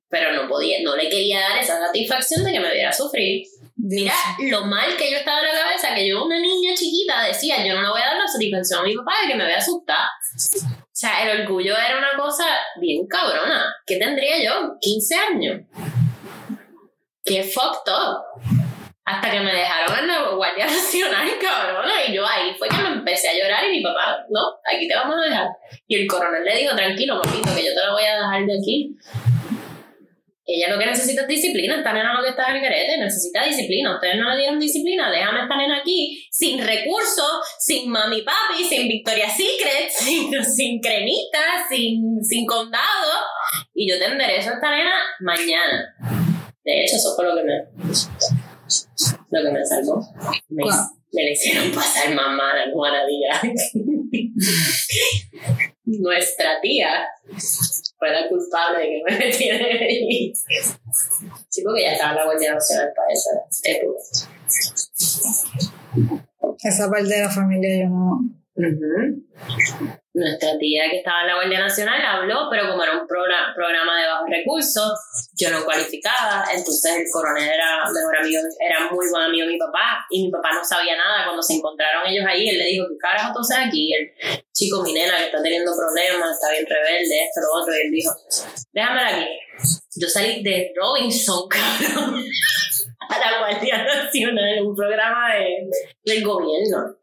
Pero no podía, no le quería dar esa satisfacción de que me viera sufrir. Mira lo mal que yo estaba en la cabeza, que yo, una niña chiquita, decía, yo no le voy a dar la satisfacción a mi papá de que me vea asustar. O sea, el orgullo era una cosa bien cabrona. ¿Qué tendría yo? 15 años. Qué fucked up. Hasta que me dejaron en la Guardia Nacional, cabrona. Y yo ahí fue que me empecé a llorar y mi papá, no, aquí te vamos a dejar. Y el coronel le dijo, tranquilo, papito, que yo te lo voy a dejar de aquí. Ella lo que necesita es disciplina. Esta nena lo que está en el garete necesita disciplina. Ustedes no le dieron disciplina. Déjame esta nena aquí sin recursos, sin mami papi, sin Victoria's Secret, sin, sin cremita, sin, sin condado. Y yo te enderezo a esta nena mañana. De hecho, eso fue lo que me, lo que me salvó. Me, me le hicieron pasar mamá a día. Nuestra tía fue la culpable de que me metiera allí. Sí, porque ya estaba la Guardia Nacional para esa época. Esa parte de la familia yo no. Nuestra tía que estaba en la Guardia Nacional habló, pero como era un progra- programa de bajos recursos, yo no cualificaba, entonces el coronel era mejor amigo, era muy buen amigo de mi papá, y mi papá no sabía nada cuando se encontraron ellos ahí, él le dijo, ¿qué carajo tú haces aquí? El chico, mi nena, que está teniendo problemas, está bien rebelde, esto, lo otro, y él dijo, déjamela aquí. Yo salí de Robinson, cabrón, a la Guardia Nacional, un programa de, del gobierno.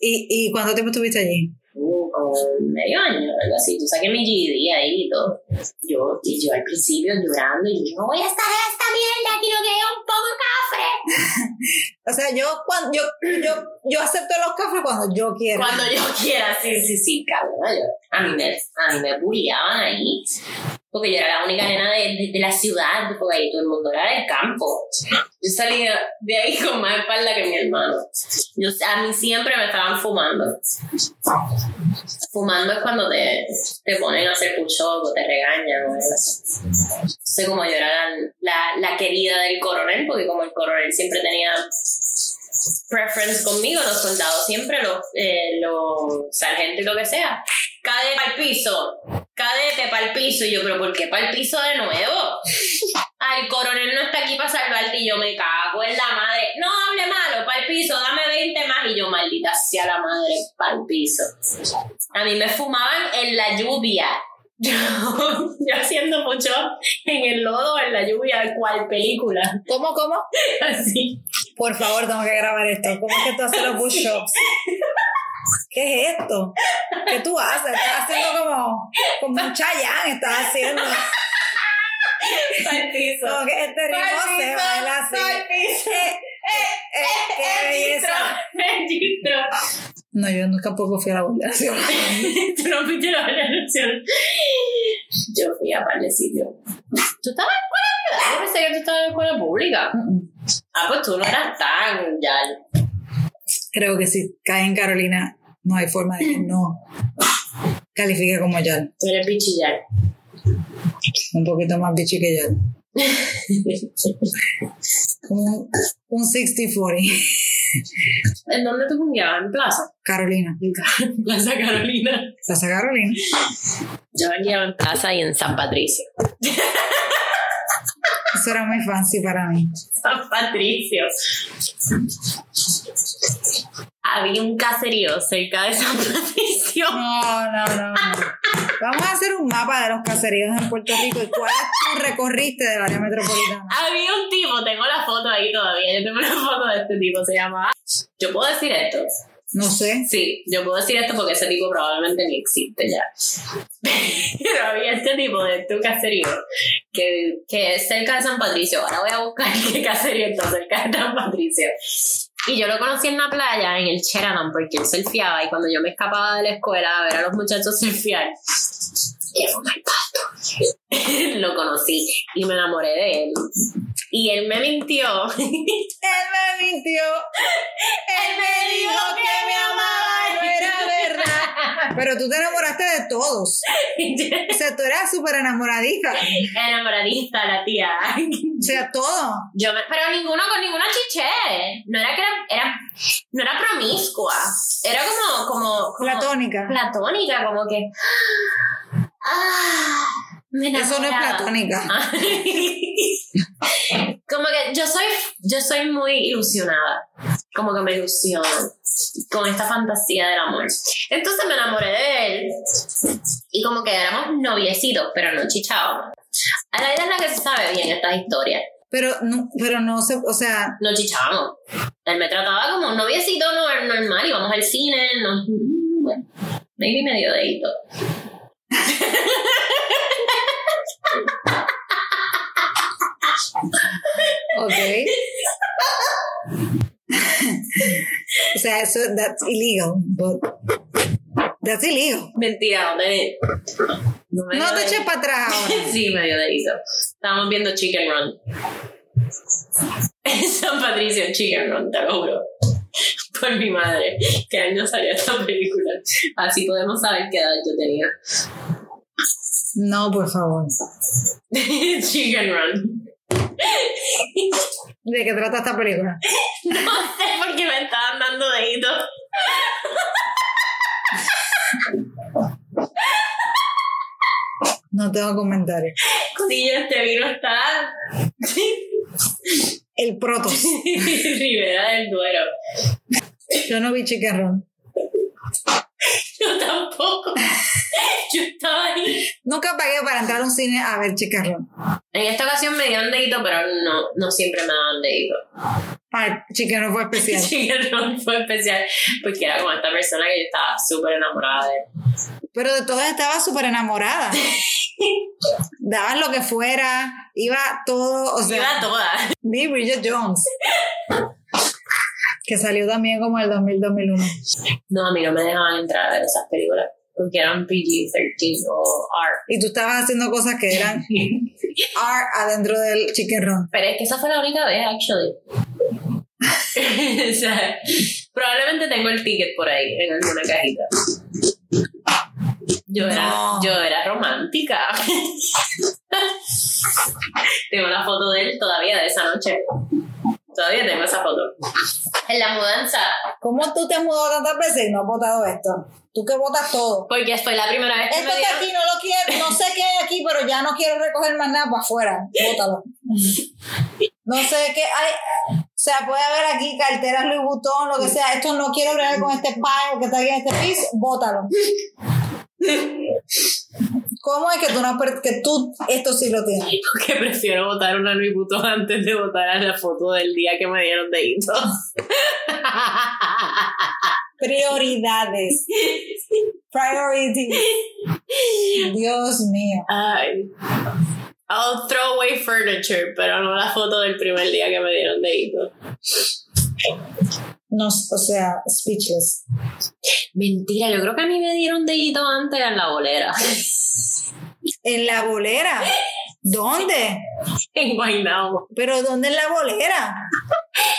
¿Y, ¿Y cuánto tiempo estuviste allí? Uh, como medio año, algo así. Yo saqué mi GED ahí y todo. Yo, y yo al principio llorando y yo no voy a estar en esta mierda, quiero que haya un poco de café. O sea, yo, cuando, yo, yo, yo acepto los cafés cuando yo quiera. Cuando yo quiera, sí, sí, sí, cabrón. Yo, a mí me, a mí me bulliaban ahí. Porque yo era la única nena de, de, de la ciudad, porque ahí todo el mundo era del campo. Yo salía de ahí con más espalda que mi hermano. Yo, a mí siempre me estaban fumando. Fumando es cuando te, te ponen a hacer push-up o te regañan o algo así. Entonces, como yo era la, la, la querida del coronel, porque como el coronel siempre tenía preference conmigo, los soldados siempre, los, eh, los sargentos y lo que sea, cadete para el piso, cadete para el piso, y yo, pero ¿por qué para el piso de nuevo? Ay, el coronel no está aquí para salvarte, y yo me cago en la madre, no hable malo, para el piso, dame 20 más, y yo, maldita sea la madre, para el piso. A mí me fumaban en la lluvia. Yo, yo haciendo mucho en el lodo, en la lluvia, cual película. ¿Cómo, cómo? Así. Por favor, tengo que grabar esto. ¿Cómo es que tú haces los push-ups? ¿Qué es esto? ¿Qué tú haces? Estás haciendo como, como un chayán, estás haciendo. Como que este ritmo se baila así. Eh, eh. No, yo nunca tampoco fui a la Nacional. Tú no fuiste a la organización. Yo fui a sitios. ¿Tú estabas en escuela privada? Yo pensé que tú estabas en escuela pública. Ah, pues tú no eras tan ya. Creo que si cae en Carolina, no hay forma de que no califique como Yal. Tú eres bichillar. Un poquito más bichi que Yal. Un, un 60-40. ¿En dónde tú fungiabas? ¿En plaza? Carolina. En Plaza Carolina. Plaza Carolina. Yo fungiaba en plaza y en San Patricio. Eso era muy fancy para mí. San Patricio. Había un caserío cerca de San Patricio. No, no, no. Vamos a hacer un mapa de los caseríos en Puerto Rico y cuál tú recorriste del área metropolitana. Había un tipo, tengo la foto ahí todavía. Yo tengo una foto de este tipo, se llama. Yo puedo decir esto. No sé. Sí, yo puedo decir esto porque ese tipo probablemente ni existe ya. Pero había este tipo de este caserío que, que es cerca de San Patricio. Ahora voy a buscar qué caserío está cerca de San Patricio. Y yo lo conocí en la playa, en el Sheraton, porque él surfeaba y cuando yo me escapaba de la escuela a ver a los muchachos surfear, era un mal pato. lo conocí y me enamoré de él. Y él me mintió. Él me mintió. Él me dijo que me amaba y no era verdad. Pero tú te enamoraste de todos. O sea, tú eras súper enamoradita. Enamoradista la tía. O sea, todo. Yo me- pero ninguno con ninguna chiché. No era que era, era no era promiscua. Era como, como, como Platónica. platónica, como que. Ah, me Eso no es platónica. como que yo soy, yo soy muy ilusionada. Como que me ilusiono con esta fantasía del amor. Entonces me enamoré de él y como que éramos noviecitos, pero no chichábamos. A la es la que se sabe bien estas historias. Pero no, pero no se, o sea, No chichábamos. Él me trataba como un noviecito no- normal, íbamos al cine, no, bueno, maybe medio dedito. Ok. o sea, eso, that's illegal, but that's illegal. Mentira, no te... No, me No dio te dedito. eches para atrás ahora. Sí, medio dedito. Estábamos viendo Chicken Run. San Patricio, Chicken Run, te lo juro. Por mi madre, que año salió esta película. Así podemos saber qué edad yo tenía. No, por favor. Chicken Run. ¿De qué trata esta película? No sé por qué me estaban dando deditos. No tengo comentarios. Sí, este vino está El Protos. Rivera del Duero. Yo no vi Chicken Run. Yo tampoco. Yo estaba ahí. Nunca pagué para entrar a un cine a ver Chicken Run. En esta ocasión me dieron dedito, pero no, no siempre me daban dedito. Ah, Chicken Run fue especial. Chicken Run fue especial porque era como esta persona que yo estaba súper enamorada de él. Pero de todas estaba súper enamorada. Daban lo que fuera, iba todo, o sea, Iba toda. vi Bridget Jones. Que salió también como el 2000-2001. No, a mí no me dejaban entrar a ver esas películas porque eran PG-13 o R. Y tú estabas haciendo cosas que eran R adentro del Chicken Run. Pero es que esa fue la única vez, actually. o sea, probablemente tengo el ticket por ahí en alguna cajita. Yo era, No. yo era romántica. tengo la foto de él todavía de esa noche. Todavía tengo esa foto. En la mudanza, ¿Cómo tú te has mudado tantas veces y no has votado esto? Tú que votas todo. porque fue la primera vez que Esto me que aquí no lo quiero, no sé qué hay aquí, pero ya no quiero recoger más nada para afuera. Bótalo. No sé qué hay. O sea, puede haber aquí carteras Louis Vuitton, lo que sea. Esto no quiero bregar con este pago que está aquí en este piso. Bótalo. ¿Cómo es que tú no que tú esto sí lo tienes? Porque prefiero votar una Louis Vuitton antes de votar a la foto del día que me dieron de hito. Prioridades. Priorities. Dios mío. Ay. I'll throw away furniture, pero no la foto del primer día que me dieron de hito. No, o sea, speechless. Mentira, yo creo que a mí me dieron de hito antes en la bolera. En la bolera. ¿Dónde? en Guaynabo. Pero ¿dónde es la bolera?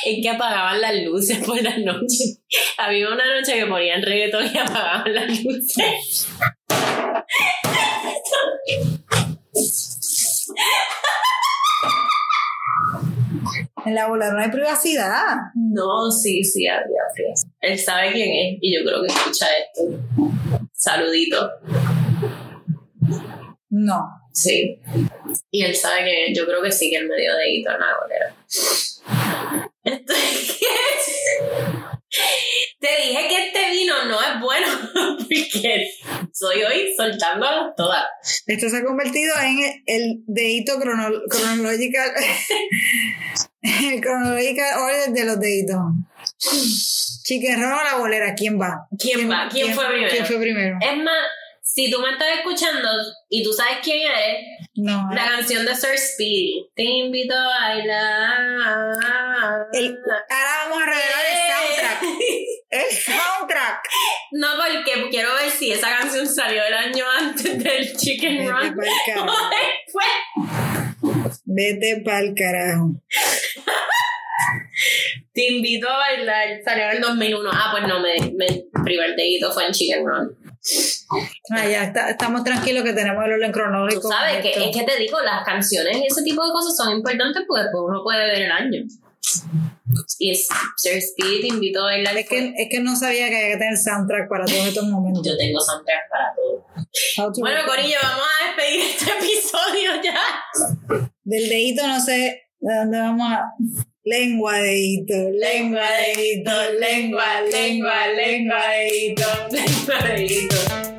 Es que apagaban las luces por las noches. Había una noche que ponían reggaetón y apagaban las luces. En la bolera no hay privacidad. No, sí, sí, había frío. Él sabe quién es y yo creo que escucha esto. Saludito. No. Sí. Y él sabe que yo creo que sí que él me dio dedito en la bolera. Esto es Te dije que este vino no es bueno porque soy hoy soltándolas todas. Esto se ha convertido en el, dedito crono- cronológical. el cronológical orden de los deditos. Chicken Run o la bolera, ¿quién va? ¿Quién va? ¿Quién fue primero? ¿Quién fue primero? Es más, si tú me estás escuchando y tú sabes quién eres, No. la canción de Sir Speedy. Te invito a bailar. El- ahora vamos a revelar el soundtrack. El soundtrack. No, porque quiero ver si esa canción salió el año antes del Chicken Vete Run. pa'l carajo. o después. Vete pa'l carajo. Te invito a bailar. Salió en el 2001. Ah, pues no, me, me primer dedito fue en Chicken Run. Ah, ya está- estamos tranquilos que tenemos el orden cronológico. Tú sabes que es que te digo, las canciones y ese tipo de cosas son importantes porque después uno puede ver el año. Y es Sir Speed te invito a bailar. Es que, es que no sabía que había que tener soundtrack para todos estos momentos. Yo tengo soundtrack para todo. Bueno, Corillo, vamos a despedir este episodio ya. Del dedito no sé ¿De dónde vamos a...? Lengua dedito, lengua dedito, lengua, lengua, lengua dedito. Lengua dedito.